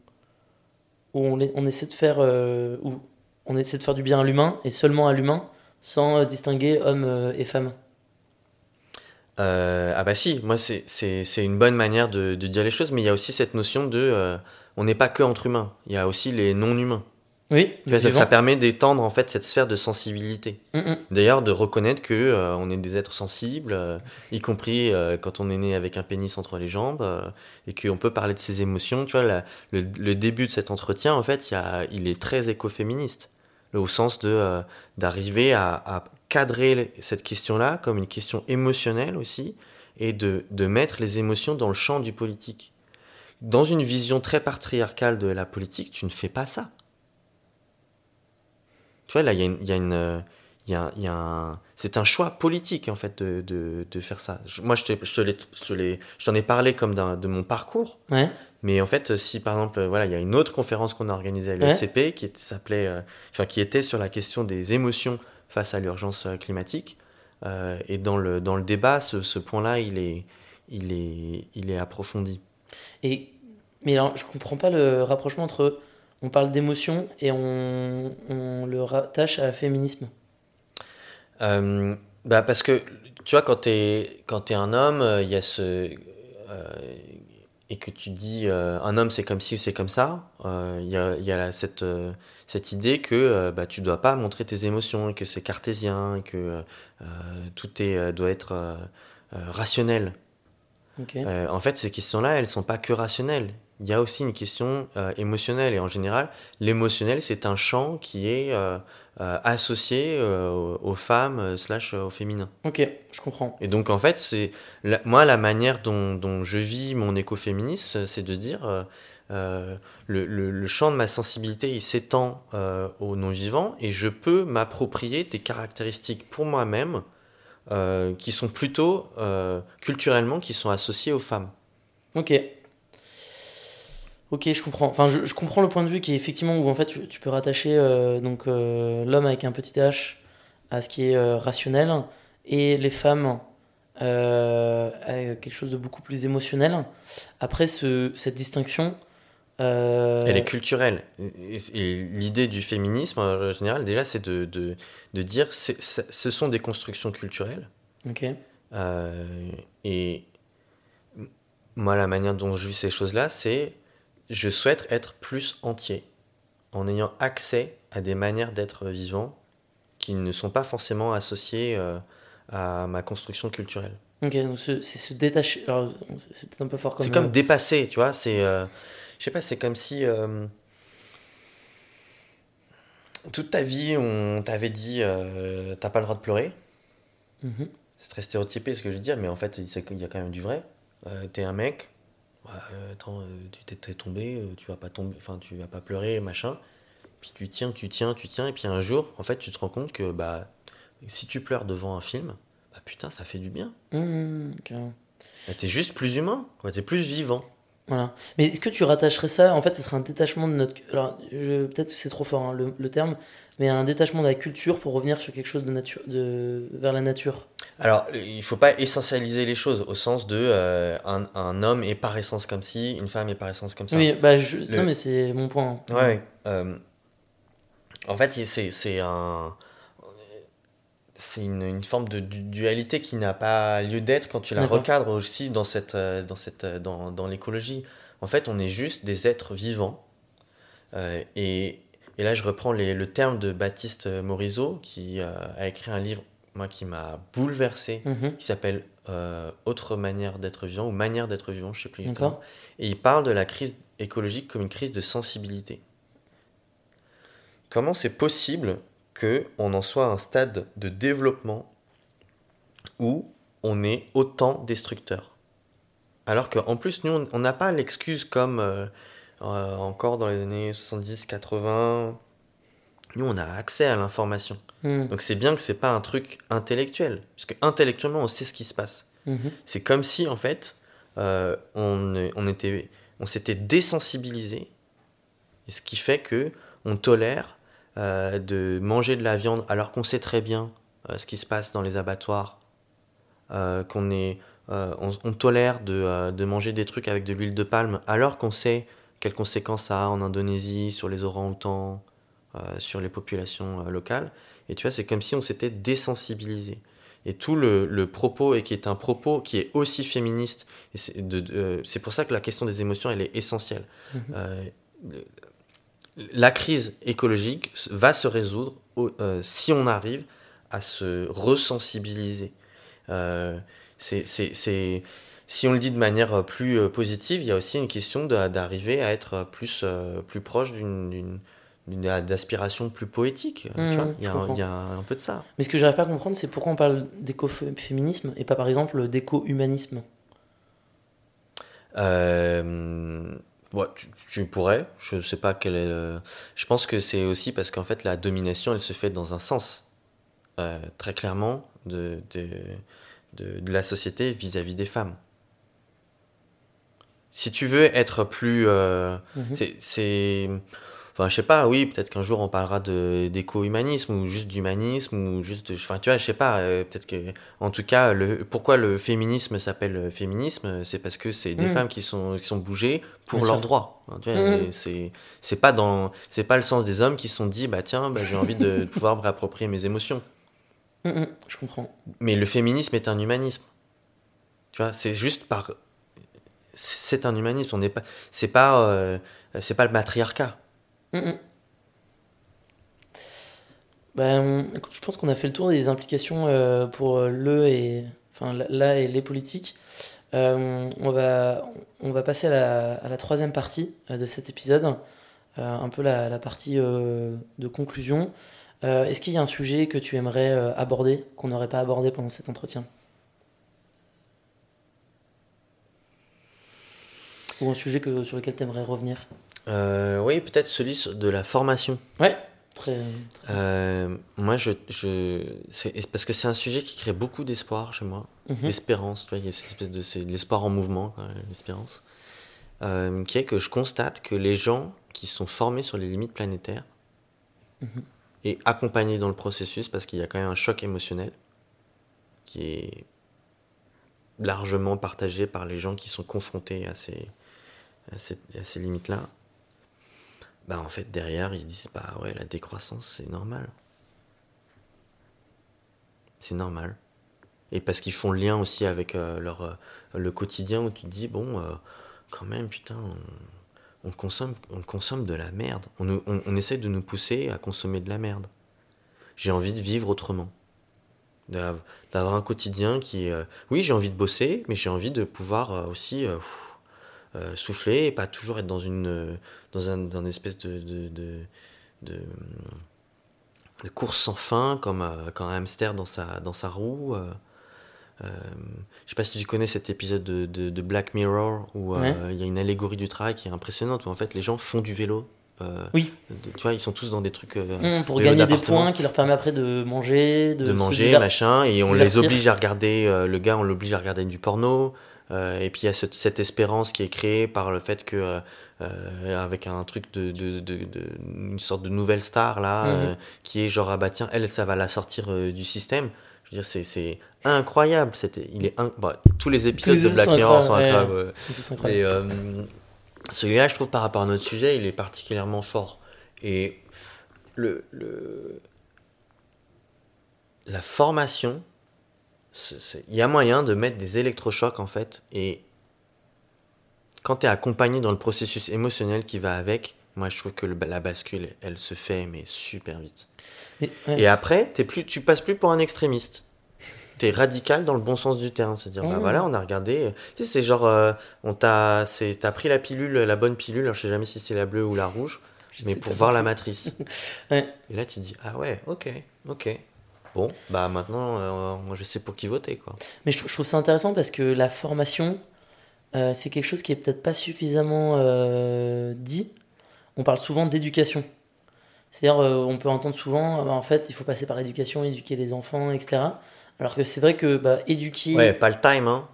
où on, on essaie de faire euh, où on essaie de faire du bien à l'humain et seulement à l'humain sans euh, distinguer hommes euh, et femmes Euh, ah bah si, moi c'est une bonne manière de, dire les choses, mais il y a aussi cette notion de on n'est pas que entre humains, il y a aussi les non-humains. Oui, Tu vois, ça, permet d'étendre en fait cette sphère de sensibilité. Mm, mm. D'ailleurs, de reconnaître que euh, on est des êtres sensibles, euh, y compris euh, quand on est né avec un pénis entre les jambes, et qu'on peut parler de ses émotions. Tu vois, la- le, le début de cet entretien, en fait, il y a- il est très écoféministe, au sens de d'arriver à, à cadrer cette question-là comme une question émotionnelle aussi, et de, de mettre les émotions dans le champ du politique. Dans une vision très patriarcale de la politique, tu ne fais pas ça. Tu vois, là, il y a une. il y a une, il y a, il y a un... C'est un choix politique, en fait, de, de, de faire ça. Je- moi, je t'ai- je te t'en ai parlé comme de mon parcours. Ouais. Mais en fait, si par exemple, euh, voilà, il y a une autre conférence qu'on a organisée à Ouais. l'ESCP qui était- s'appelait, euh, enfin, qui était sur la question des émotions face à l'urgence euh, climatique. Euh, et dans le, dans le débat, ce, ce point-là, il est, il, est, il est approfondi. Et, mais alors, je comprends pas le rapprochement entre on parle d'émotion et on, on le rattache à féminisme. Euh, bah parce que, tu vois, quand quand t'es un homme, euh, il y a ce... euh, et que tu dis euh, un homme c'est comme ci ou c'est comme ça, il y a, y a cette, cette idée que bah, tu dois pas montrer tes émotions, que c'est cartésien, que tout est, doit être rationnel. En fait, ces questions-là, elles sont pas que rationnelles. Il y a aussi une question euh, émotionnelle. Et en général, l'émotionnel, c'est un champ qui est euh, euh, associé aux, femmes slash au féminin. Ok, je comprends. Et donc, en fait, c'est moi, la manière dont, dont je vis mon écoféminisme, c'est de dire le, le- le champ de ma sensibilité, il s'étend aux non-vivants et je peux m'approprier des caractéristiques pour moi-même qui sont plutôt culturellement, qui sont associées aux femmes. Ok. Ok, je comprends. Enfin, je, je comprends le point de vue qui est effectivement où en fait tu, tu peux rattacher euh, donc euh, l'homme avec un petit h à ce qui est euh, rationnel et les femmes à quelque chose de beaucoup plus émotionnel. Après, ce, cette distinction. Elle est culturelle. Et, et l'idée du féminisme, en général, déjà, c'est de, de, de dire c'est- ce sont des constructions culturelles. Ok. Et moi, la manière dont je vis ces choses-là, c'est je souhaite être plus entier, en ayant accès à des manières d'être vivant qui ne sont pas forcément associées euh, à ma construction culturelle. Ok, donc ce- c'est se détacher. C'est peut-être un peu fort comme. C'est comme euh, dépasser, tu vois. C'est, euh, je sais pas, c'est comme si euh, toute ta vie on t'avait dit t'as pas le droit de pleurer. mhm. C'est très stéréotypé ce que je veux dire, mais en fait il y a quand même du vrai. T'es un mec, euh, attends, euh, tu t'es tombé, euh, tu vas pas tomber, enfin tu vas pas pleurer, machin. Puis tu tiens, tu tiens, tu tiens, et puis un jour, en fait, tu te rends compte que bah si tu pleures devant un film, bah putain, ça fait du bien. Mhm, ok. Bah, t'es juste plus humain, quoi. T'es plus vivant. Voilà. Mais est-ce que tu rattacherais ça En fait, ce serait un détachement de notre. Alors, peut-être que c'est trop fort hein, le, le terme, mais un détachement de la culture pour revenir sur quelque chose de nature, de vers la nature. Alors, il faut pas essentialiser les choses au sens de euh, un, un homme est par essence comme ci, une femme est par essence comme ça. Oui, bah, je... Le- non, mais c'est mon point. Ouais. Euh, en fait, c'est c'est un. C'est une, une forme de du- dualité qui n'a pas lieu d'être quand tu la recadres aussi dans, cette, euh, dans, cette, dans, dans l'écologie. En fait, on est juste des êtres vivants. Euh, et, et là, je reprends les- le terme de Baptiste Morisot, qui euh, a écrit un livre, moi, qui m'a bouleversé, Mhm. qui s'appelle euh, Autre manière d'être vivant, ou Manière d'être vivant, je sais plus exactement. Et il parle de la crise écologique comme une crise de sensibilité. Comment c'est possible que on en soit à un stade de développement où on est autant destructeur? Alors qu'en plus, nous, on- on n'a pas l'excuse comme euh, euh, encore dans les années 70-80. Nous, on a accès à l'information. Mhm. Donc c'est bien que c'est pas un truc intellectuel. Parce que intellectuellement, on sait ce qui se passe. Mhm. C'est comme si, en fait, euh, on, on, était, on s'était désensibilisé. Et ce qui fait que on tolère euh, de manger de la viande alors qu'on sait très bien euh, ce qui se passe dans les abattoirs. Qu'on est, on, on tolère de, de manger des trucs avec de l'huile de palme alors qu'on sait quelles conséquences ça a en Indonésie, sur les orang-outans, sur les populations euh, locales. Et tu vois, c'est comme si on s'était désensibilisé. Et tout le, le propos, et qui est un propos qui est aussi féministe, c'est euh, c'est pour ça que la question des émotions, elle est essentielle. Mhm. Euh, le- la crise écologique va se résoudre au- euh, si on arrive à se resensibiliser. Euh, c'est- si on le dit de manière euh, plus euh, positive, il y a aussi une question d'arriver à être plus, euh, plus proche d'une- d'une d'une aspiration plus poétique. tu vois. il, y a un, comprends. il y a un peu de ça. Mais ce que j'arrive pas à comprendre, c'est pourquoi on parle d'écoféminisme et pas par exemple d'éco-humanisme? Euh, ouais, tu, tu pourrais, je sais pas quel est le... Je pense que c'est aussi parce qu'en fait la domination elle se fait dans un sens euh, très clairement de, de, de, de la société vis-à-vis des femmes. Si tu veux être plus... euh, c'est- c'est... Enfin, je sais pas, oui, peut-être qu'un jour on parlera de d'éco-humanisme ou juste d'humanisme ou juste de... Enfin, tu vois, je sais pas, euh, peut-être que... En tout cas, le... pourquoi le féminisme s'appelle euh, féminisme C'est parce que c'est des Mhm. femmes qui sont, qui sont bougées pour leurs droits. Hein, et C'est c'est pas, dans... c'est pas le sens des hommes qui se sont dit, bah tiens, bah, j'ai envie de [LAUGHS] pouvoir me réapproprier mes émotions. Mhm, je comprends. Mais le féminisme est un humanisme. Tu vois, c'est juste par... C'est un humanisme, on n'est pas... C'est pas, euh, c'est pas le matriarcat. Ben, je pense qu'on a fait le tour des implications euh, pour euh, le et enfin là et les politiques. Euh, on va on va passer à la, troisième partie de cet épisode, un peu la, partie de conclusion. Est-ce qu'il y a un sujet que tu aimerais aborder qu'on n'aurait pas abordé pendant cet entretien? Ou un sujet que, sur lequel tu aimerais revenir? Oui, peut-être celui de la formation. Ouais, très. Euh, moi, je, je, c'est parce que c'est un sujet qui crée beaucoup d'espoir chez moi, Mhm. d'espérance. Tu vois, il y a cette espèce de, c'est de l'espoir en mouvement, quoi, l'espérance, euh, qui est que je constate que les gens qui sont formés sur les limites planétaires Mhm. et accompagnés dans le processus, parce qu'il y a quand même un choc émotionnel qui est largement partagé par les gens qui sont confrontés à ces, à ces, à ces limites-là. Bah en fait derrière ils se disent bah ouais la décroissance c'est normal. C'est normal. Et parce qu'ils font le lien aussi avec euh, leur, euh, le quotidien où tu te dis bon euh, quand même putain on, on consomme, on consomme de la merde. On, on, essaie de nous pousser à consommer de la merde. J'ai envie de vivre autrement. D'av- D'avoir un quotidien qui oui j'ai envie de bosser mais j'ai envie de pouvoir aussi euh, souffler et pas toujours être dans une euh, dans un dans une espèce de de, de, de, de course sans fin comme euh, quand un hamster dans sa dans sa roue euh, je sais pas si tu connais cet épisode de, Black Mirror où Ouais. il y a une allégorie du travail qui est impressionnante où en fait les gens font du vélo euh, Oui. de- tu vois ils sont tous dans des trucs euh, Mmh, pour gagner des points qui leur permet après de manger, de, de, manger, machin, et on les oblige à regarder, euh, le gars, on l'oblige à regarder du porno, et puis il y a cette, cette espérance qui est créée par le fait que, euh, euh, avec un truc de, de, de, de- une sorte de nouvelle star là, Mhm. euh, qui est genre ah bah tiens elle ça va la sortir euh, du système. Je veux dire c'est c'est incroyable. C'était il est bah, tous les épisodes les de Black sont Mirror sont incroyables, incroyables. ouais. C'est tous Et incroyable. euh, celui-là, je trouve par rapport à notre sujet, il est particulièrement fort. Et le, le- la formation, il y a moyen de mettre des électrochocs en fait. Et quand tu es accompagné dans le processus émotionnel qui va avec, moi je trouve que le- la bascule, elle se fait mais super vite. Ouais. Et après, t'es plus, tu passes plus pour un extrémiste. T'es radical dans le bon sens du terme. C'est-à-dire, bah Mhm. voilà, on a regardé. euh, Tu sais, c'est genre, euh, on t'a, t'as pris la pilule, la bonne pilule, alors je sais jamais si c'est la bleue ou la rouge, Je mais pour voir la matrice. [LAUGHS] Ouais. Et là, tu te dis, ah ouais, ok, ok. Bon, bah maintenant, euh, moi je sais pour qui voter, quoi. Mais je, je trouve ça intéressant parce que la formation, euh, c'est quelque chose qui est peut-être pas suffisamment euh, dit. On parle souvent d'éducation. C'est-à-dire, on peut entendre souvent, ah bah, en fait, il faut passer par l'éducation, éduquer les enfants, etc. Alors que c'est vrai que bah, éduquer Ouais, pas le time, hein.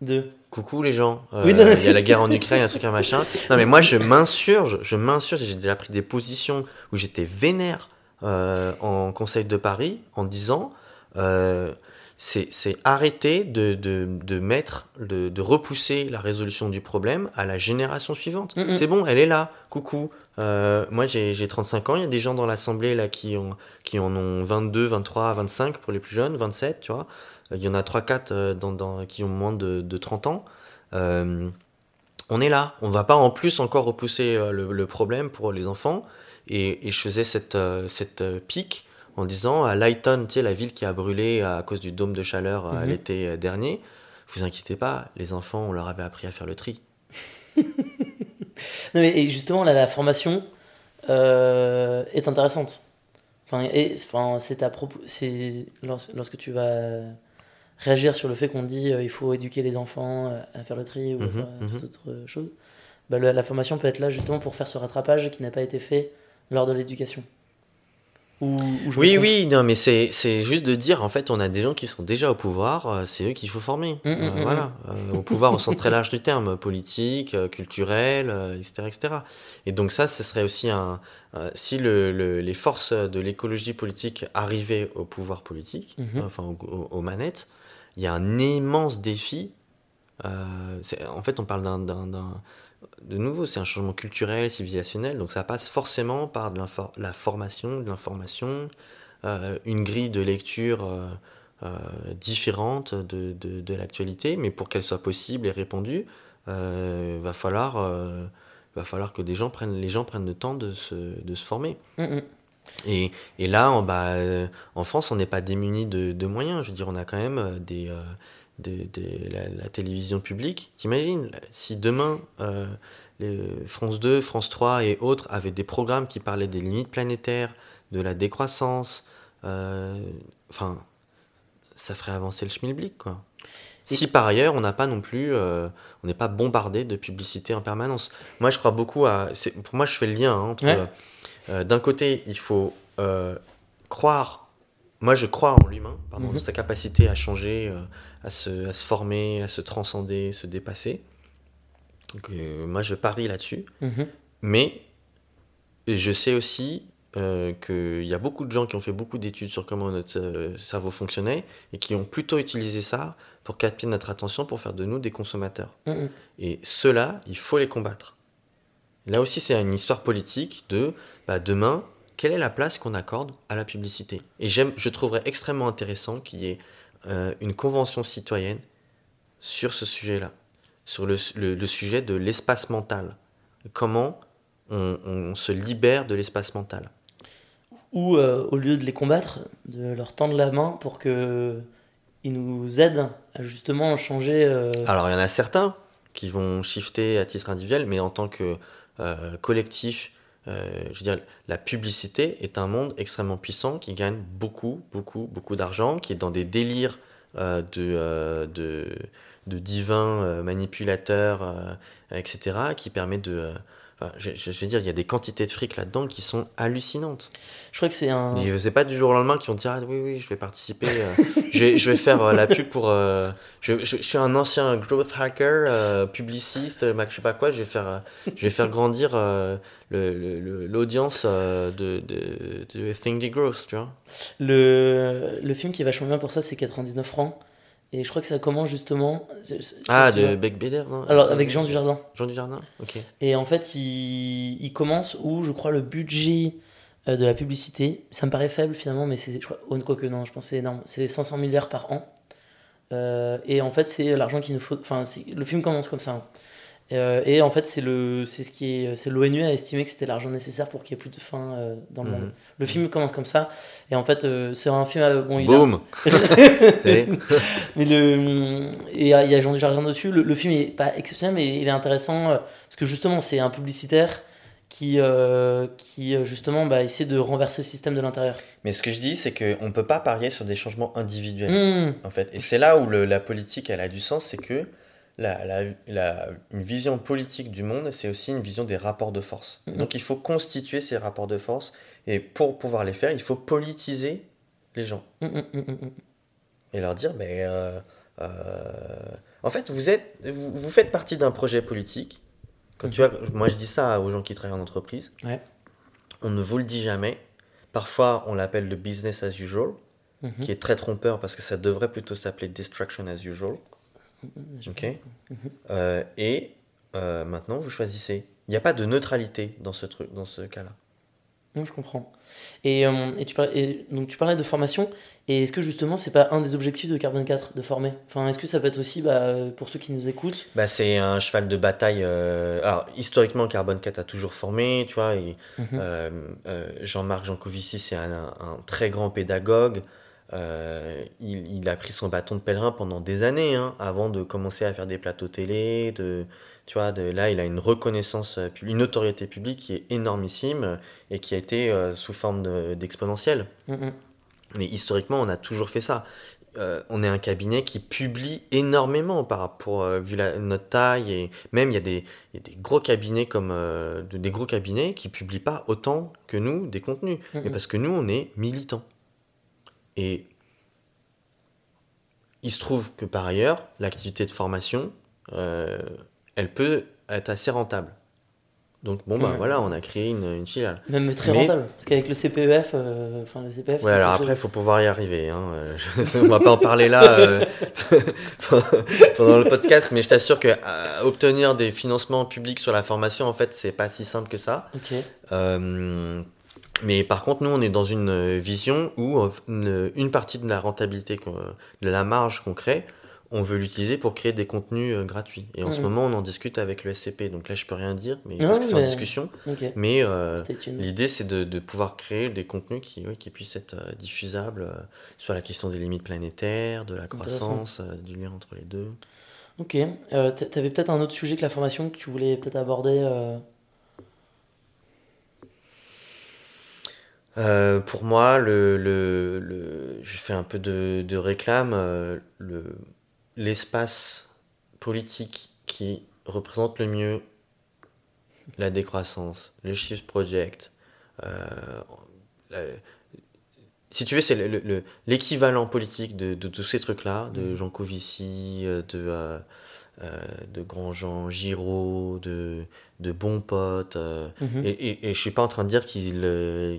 de. Coucou les gens, Oui, il y a la guerre en Ukraine, un truc, un machin. Non mais moi je m'insurge, je m'insurge, j'ai déjà pris des positions où j'étais vénère en Conseil de Paris en disant euh, c'est arrêter de, de, de mettre, de, de repousser la résolution du problème à la génération suivante. Mhm. C'est bon, elle est là, coucou. Euh, moi j'ai j'ai 35 ans, il y a des gens dans l'Assemblée là qui, ont, qui en ont 22, 23, 25 pour les plus jeunes, 27, tu vois. Il y en a 3-4 euh, dans, dans- qui ont moins de, de 30 ans. Euh, on est là. On va pas en plus encore repousser euh, le, le problème pour les enfants. Et, et je faisais cette, euh, cette euh, pique en disant à Lighton, tu sais, la ville qui a brûlé à cause du dôme de chaleur euh, Mhm. l'été dernier, vous inquiétez pas, les enfants, on leur avait appris à faire le tri. [LAUGHS] Non, mais et justement, là, la formation euh, est intéressante. Enfin, et, enfin, c'est à propos, c'est lorsque tu vas réagir sur le fait qu'on dit euh, il faut éduquer les enfants à faire le tri ou à Mhm, faire mhm. toute autre chose. Bah, le- la formation peut être là justement pour faire ce rattrapage qui n'a pas été fait lors de l'éducation. Ou, ou je me Oui, oui, non, mais c'est c'est juste de dire, en fait, on a des gens qui sont déjà au pouvoir, euh, c'est eux qu'il faut former. Mm, mm, Euh, mm, voilà, Euh, au pouvoir au sens très large du terme, politique, culturel, etc., etc. Et donc ça, ce serait aussi un... si le, le- les forces de l'écologie politique arrivaient au pouvoir politique, Mhm. enfin au- au- aux manettes, il y a un immense défi. euh, c'est- en fait, on parle d'un... d'un- d'un- de nouveau, c'est un changement culturel, civilisationnel, donc ça passe forcément par de la formation, de l'information, euh, une grille de lecture euh, euh, différente de, de, de l'actualité, mais pour qu'elle soit possible et répondue, euh, va falloir, va falloir que des gens prennent, les gens prennent le temps de se, de se former. Mm, mm. Et, et là, en, bah, en France, on n'est pas démuni de, de moyens. Je veux dire, on a quand même des, de, de la, la télévision publique. T'imagines, si demain, euh, les France 2, France 3 et autres avaient des programmes qui parlaient des limites planétaires, de la décroissance, euh, enfin, ça ferait avancer le schmilblick, quoi. Et- Si par ailleurs, on n'a pas non plus, euh, on n'est pas bombardé de publicité en permanence. Moi, je crois beaucoup à. Pour moi, je fais le lien hein, entre. Ouais. D'un côté, il faut croire. Moi, je crois en l'humain, pardon, Mhm. sa capacité à changer, euh, à, se, à se former, à se transcender, se dépasser. Donc, euh, moi, je parie là-dessus. Mhm. Mais je sais aussi euh, qu'il y a beaucoup de gens qui ont fait beaucoup d'études sur comment notre euh, cerveau fonctionnait et qui ont plutôt utilisé ça pour capter notre attention pour faire de nous des consommateurs. Mm, mm. Et ceux-là, il faut les combattre. Là aussi, c'est une histoire politique de bah, demain, quelle est la place qu'on accorde à la publicité? Et je trouverais extrêmement intéressant qu'il y ait euh, une convention citoyenne sur ce sujet-là, sur le, le- le sujet de l'espace mental. Comment on, on se libère de l'espace mental. Ou euh, au lieu de les combattre, de leur tendre la main pour que ils nous aident à justement changer. euh, Alors, il y en a certains qui vont shifter à titre individuel, mais en tant que collectif, euh, je veux dire, la publicité est un monde extrêmement puissant qui gagne beaucoup, beaucoup, beaucoup d'argent, qui est dans des délires euh, de, euh, de, divins manipulateurs, etc., qui permet de, enfin, je, je- je veux dire, il y a des quantités de fric là-dedans qui sont hallucinantes. Je crois que c'est un. C'est pas du jour au lendemain qu'ils vont dire ah, oui oui je vais participer, euh, je, vais, je vais faire euh, la pub pour, euh, je, suis un ancien growth hacker, euh, publiciste, je sais pas quoi, je vais faire, je vais faire grandir euh, le- le- le- l'audience de, de, de Think the Growth, tu vois. Le, le film qui est vachement bien pour ça, c'est 99 francs. Et je crois que ça commence justement. Ah de. Beck Beder, non Alors, avec Jean Dujardin. Jean Dujardin, ok. Et en fait, il, il commence où, je crois, le budget euh, de la publicité, ça me paraît faible finalement, mais c'est, je crois, oh, quoique non, je pense que c'est énorme. C'est 500 milliards par an. Euh, et en fait, c'est l'argent qu'il nous faut. Enfin, le film commence comme ça. hein. Euh, et en fait, c'est le, c'est ce qui est, c'est l'ONU a estimé que c'était l'argent nécessaire pour qu'il y ait plus de faim euh, dans le Mhm. monde. Le film commence comme ça. Et en fait, euh, c'est un film. euh, bon, il a- [LAUGHS] mais le et il y a Jean Dujardin dessus. Le, le film est pas exceptionnel, mais il est intéressant parce que justement c'est un publicitaire qui qui justement bah, essaie de renverser le système de l'intérieur. Mais ce que je dis, c'est qu'on peut pas parier sur des changements individuels. Mmh. en fait. Et c'est là où le- la politique, elle a du sens, c'est que la, la- la- une vision politique du monde, c'est aussi une vision des rapports de force. Mhm. Donc il faut constituer ces rapports de force, et pour pouvoir les faire, il faut politiser les gens. Mmh, mmh, mmh, mmh. Et leur dire, mais euh, euh, en fait, vous, êtes, vous, vous faites partie d'un projet politique. Quand tu as, moi, je dis ça aux gens qui travaillent en entreprise. Ouais. On ne vous le dit jamais. Parfois, on l'appelle le business as usual, Mhm. qui est très trompeur parce que ça devrait plutôt s'appeler distraction as usual. Ok. [LAUGHS] Euh, et euh, maintenant, vous choisissez. Il n'y a pas de neutralité dans ce truc, dans ce cas-là. Mmh, je comprends. Et, euh, et tu parlais, et donc tu parlais de formation. Et est-ce que justement c'est pas un des objectifs de Carbone 4 de former? Enfin, est-ce que ça peut être aussi bah, pour ceux qui nous écoutent? Bah, c'est un cheval de bataille. euh, Alors, historiquement, Carbone 4 a toujours formé, tu vois. Mhm. euh, euh, Jean-Marc Jancovici, c'est un, un très grand pédagogue. Euh, il, il a pris son bâton de pèlerin pendant des années, hein, avant de commencer à faire des plateaux télé. De, tu vois, de, là, il a une reconnaissance, euh, une notoriété publique qui est énormissime et qui a été euh, sous forme de- d'exponentielle. Mais historiquement, on a toujours fait ça. Euh, on est un cabinet qui publie énormément par rapport, vu la, notre taille, et même il y, a des- il y a des gros cabinets comme de- des gros cabinets qui publient pas autant que nous des contenus, mais parce que nous on est militants. Et il se trouve que par ailleurs, l'activité de formation, euh, elle peut être assez rentable. Donc bon bah Ouais. voilà, on a créé une, une filiale. Même très Mais- rentable. Parce qu'avec le CPEF, euh, enfin le CPF. Ouais, c'est alors après, il faut pouvoir y arriver. Hein. euh, je- [LAUGHS] on va pas en parler là euh, [LAUGHS] pendant le podcast, mais je t'assure que euh, obtenir des financements publics sur la formation, en fait, c'est pas si simple que ça. Ok. Mais par contre, nous, on est dans une euh, vision où euh, une, une partie de la rentabilité, de la marge qu'on crée, on veut l'utiliser pour créer des contenus euh, gratuits. Et en ce Mhm. moment, on en discute avec le SCP. Donc là, je peux rien dire, mais Non, parce que c'est en discussion. Mais euh. L'idée, c'est de, de pouvoir créer des contenus qui, puissent être euh, diffusables sur la question des limites planétaires, de la croissance, du lien entre les deux. Ok. T'a- T'avais peut-être un autre sujet que la formation que tu voulais peut-être aborder. Euh, pour moi, le, le, le- je fais un peu de, de réclame. euh, le- L'espace politique qui représente le mieux la décroissance, le Shift Project, euh, la- si tu veux, c'est le- le- l'équivalent politique de, de tous ces trucs-là, de Mhm. Jean Covici, de, de Grandjean Giraud, de, de bons potes. euh, mhm. et, et, et je suis pas en train de dire qu'ils euh,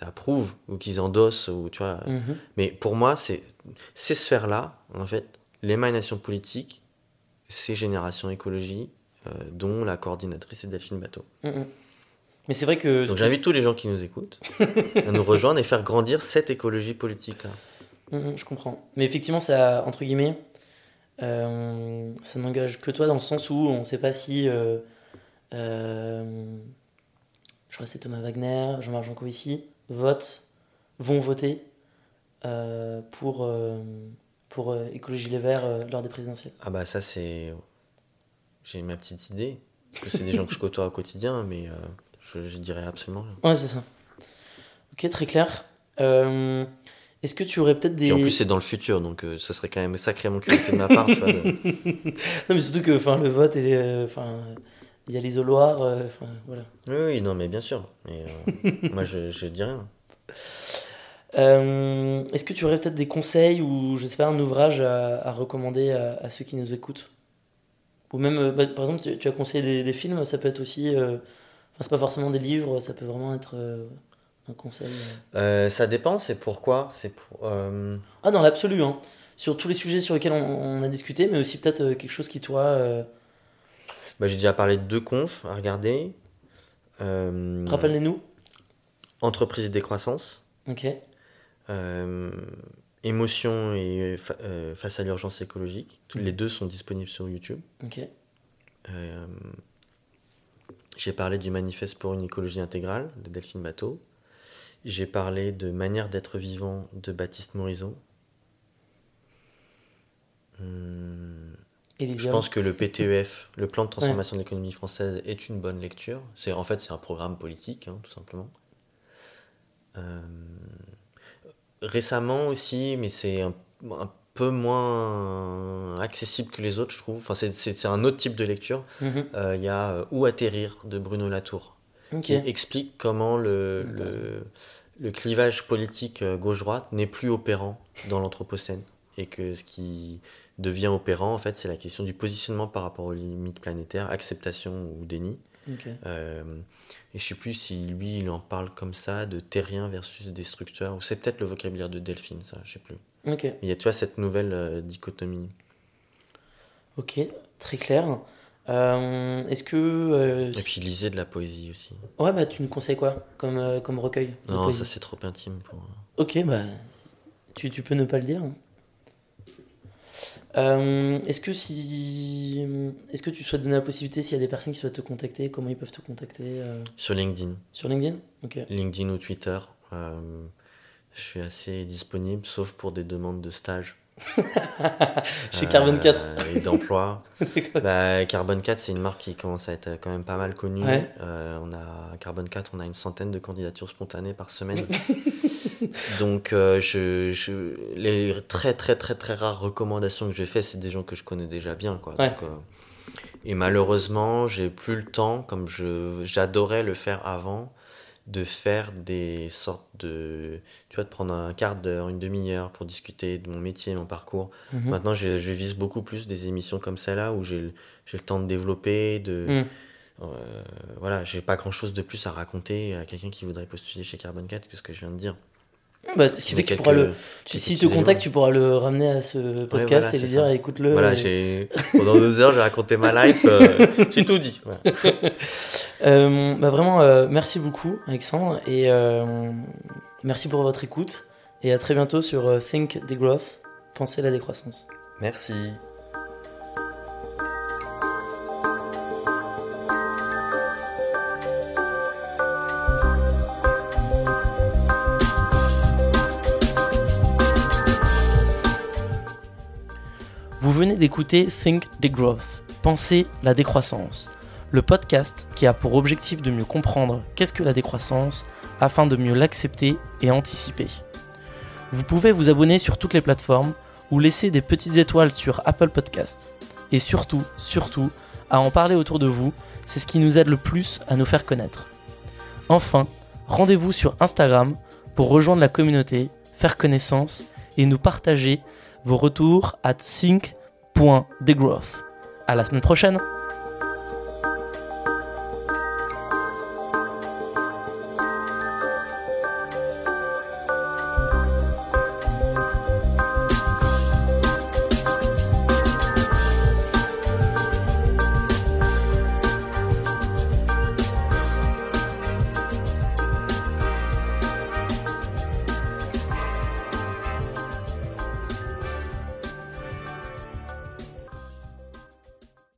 approuvent ou qu'ils endossent, ou, tu vois. Mhm. mais pour moi, c'est ces sphères-là, en fait, l'émanation politique, c'est Génération Écologie, euh, dont la coordinatrice est Delphine Bateau. Mhm. Mais c'est vrai que. Donc j'invite tous les gens qui nous écoutent à nous rejoindre et faire grandir cette écologie politique-là. [LAUGHS] Je comprends. Mais effectivement, ça, entre guillemets, euh, ça n'engage que toi dans le sens où on ne sait pas si. euh, euh, je crois que c'est Thomas Wagner, Jean-Marc Jancovici, votent, vont voter pour, pour Écologie Les Verts lors des présidentielles. Ah bah ça c'est... J'ai ma petite idée, parce que c'est des gens que je côtoie au quotidien, mais je, je dirais absolument rien. Ouais, c'est ça. Ok, très clair. Est-ce que tu aurais peut-être des. Puis en plus c'est dans le futur, donc euh, ça serait quand même sacrément curiosité de ma part, tu vois. de- [LAUGHS] Non, mais surtout que enfin, le vote est. euh, il y a l'isoloir. euh, enfin, voilà. Oui, oui, non, mais bien sûr. Mais, [LAUGHS] moi, je, je dis rien. Est-ce que tu aurais peut-être des conseils ou, je sais pas, un ouvrage à, à recommander à, à ceux qui nous écoutent? Ou même, bah, par exemple, tu, tu as conseillé des, des films, ça peut être aussi. Enfin, c'est pas forcément des livres, ça peut vraiment être un conseil. euh. Euh, ça dépend, c'est pourquoi. C'est pour. euh, Ah, dans l'absolu, hein. Sur tous les sujets sur lesquels on, on a discuté, mais aussi peut-être euh, quelque chose qui, toi. bah, J'ai déjà parlé de deux confs à regarder. Rappelle-les-nous. Entreprise et décroissance. Ok. Émotion et fa- face à l'urgence écologique. Tous Mhm. les deux sont disponibles sur YouTube. Ok. J'ai parlé du manifeste pour une écologie intégrale de Delphine Bateau. J'ai parlé de Manière d'être vivant de Baptiste Morisot. Hum, je pense que le PTEF, le plan de transformation de l'économie française, est une bonne lecture. C'est en fait c'est un programme politique, hein, tout simplement. Euh, récemment aussi, mais c'est un, un peu moins accessible que les autres, je trouve. Enfin, c'est- un autre type de lecture. Mhm. Euh, Il y a euh, Où atterrir de Bruno Latour, Qui explique comment le, le, le clivage politique euh, gauche-droite n'est plus opérant dans l'Anthropocène. Et que ce qui devient opérant, en fait, c'est la question du positionnement par rapport aux limites planétaires, acceptation ou déni. Euh, et je sais plus si lui, il en parle comme ça, de terrien versus destructeur, ou c'est peut-être le vocabulaire de Delphine, ça, je sais plus. Il y a, tu vois, cette nouvelle euh, dichotomie. Ok. Très clair. Euh, Est-ce que. euh, Et puis lisez de la poésie aussi. Ouais, bah tu nous conseilles quoi comme, euh, comme recueil de Non, poésie ça c'est trop intime pour. Ok, bah tu, tu peux ne pas le dire. Euh, est-ce que si est-ce que tu souhaites donner la possibilité s'il y a des personnes qui souhaitent te contacter, comment ils peuvent te contacter Sur LinkedIn. sur LinkedIn? Ok. LinkedIn ou Twitter. je suis assez disponible, sauf pour des demandes de stage. [LAUGHS] Chez Carbone 4. Euh, et d'emploi. [LAUGHS] bah, Carbone 4, c'est une marque qui commence à être quand même pas mal connue. Ouais. Euh, on a, Carbone 4, on a une centaine de candidatures spontanées par semaine. [LAUGHS] Donc, euh, je, je- les très, très, très, très rares recommandations que j'ai faites, c'est des gens que je connais déjà bien. Quoi. Ouais. Donc, euh, et malheureusement, j'ai plus le temps, comme je, j'adorais le faire avant, de faire des sortes de. Tu vois, de prendre un quart d'heure, une demi-heure pour discuter de mon métier, mon parcours. Mhm. Maintenant, je, je vise beaucoup plus des émissions comme celle-là où j'ai le, j'ai le temps de développer, de. Mm. Euh, voilà, j'ai pas grand-chose de plus à raconter à quelqu'un qui voudrait postuler chez Carbon 4 que ce que je viens de dire. Bah, ce qui fait Mais que tu pourras le. Te contacte, tu pourras le ramener à ce podcast voilà, et lui dire écoute-le. Voilà, j'ai [LAUGHS] pendant deux heures, j'ai raconté ma life, euh, [LAUGHS] j'ai tout dit. Voilà. Euh, bah vraiment, euh, merci beaucoup, Alexandre, et euh, merci pour votre écoute. Et à très bientôt sur Think Degrowth, Pensez la décroissance. Merci. Venez d'écouter Think Degrowth, Pensez la décroissance, le podcast qui a pour objectif de mieux comprendre qu'est-ce que la décroissance afin de mieux l'accepter et anticiper. Vous pouvez vous abonner sur toutes les plateformes ou laisser des petites étoiles sur Apple Podcast. Et surtout, surtout, à en parler autour de vous, c'est ce qui nous aide le plus à nous faire connaître. Enfin, rendez-vous sur Instagram pour rejoindre la communauté, faire connaissance et nous partager vos retours à sync.degrowth. À la semaine prochaine!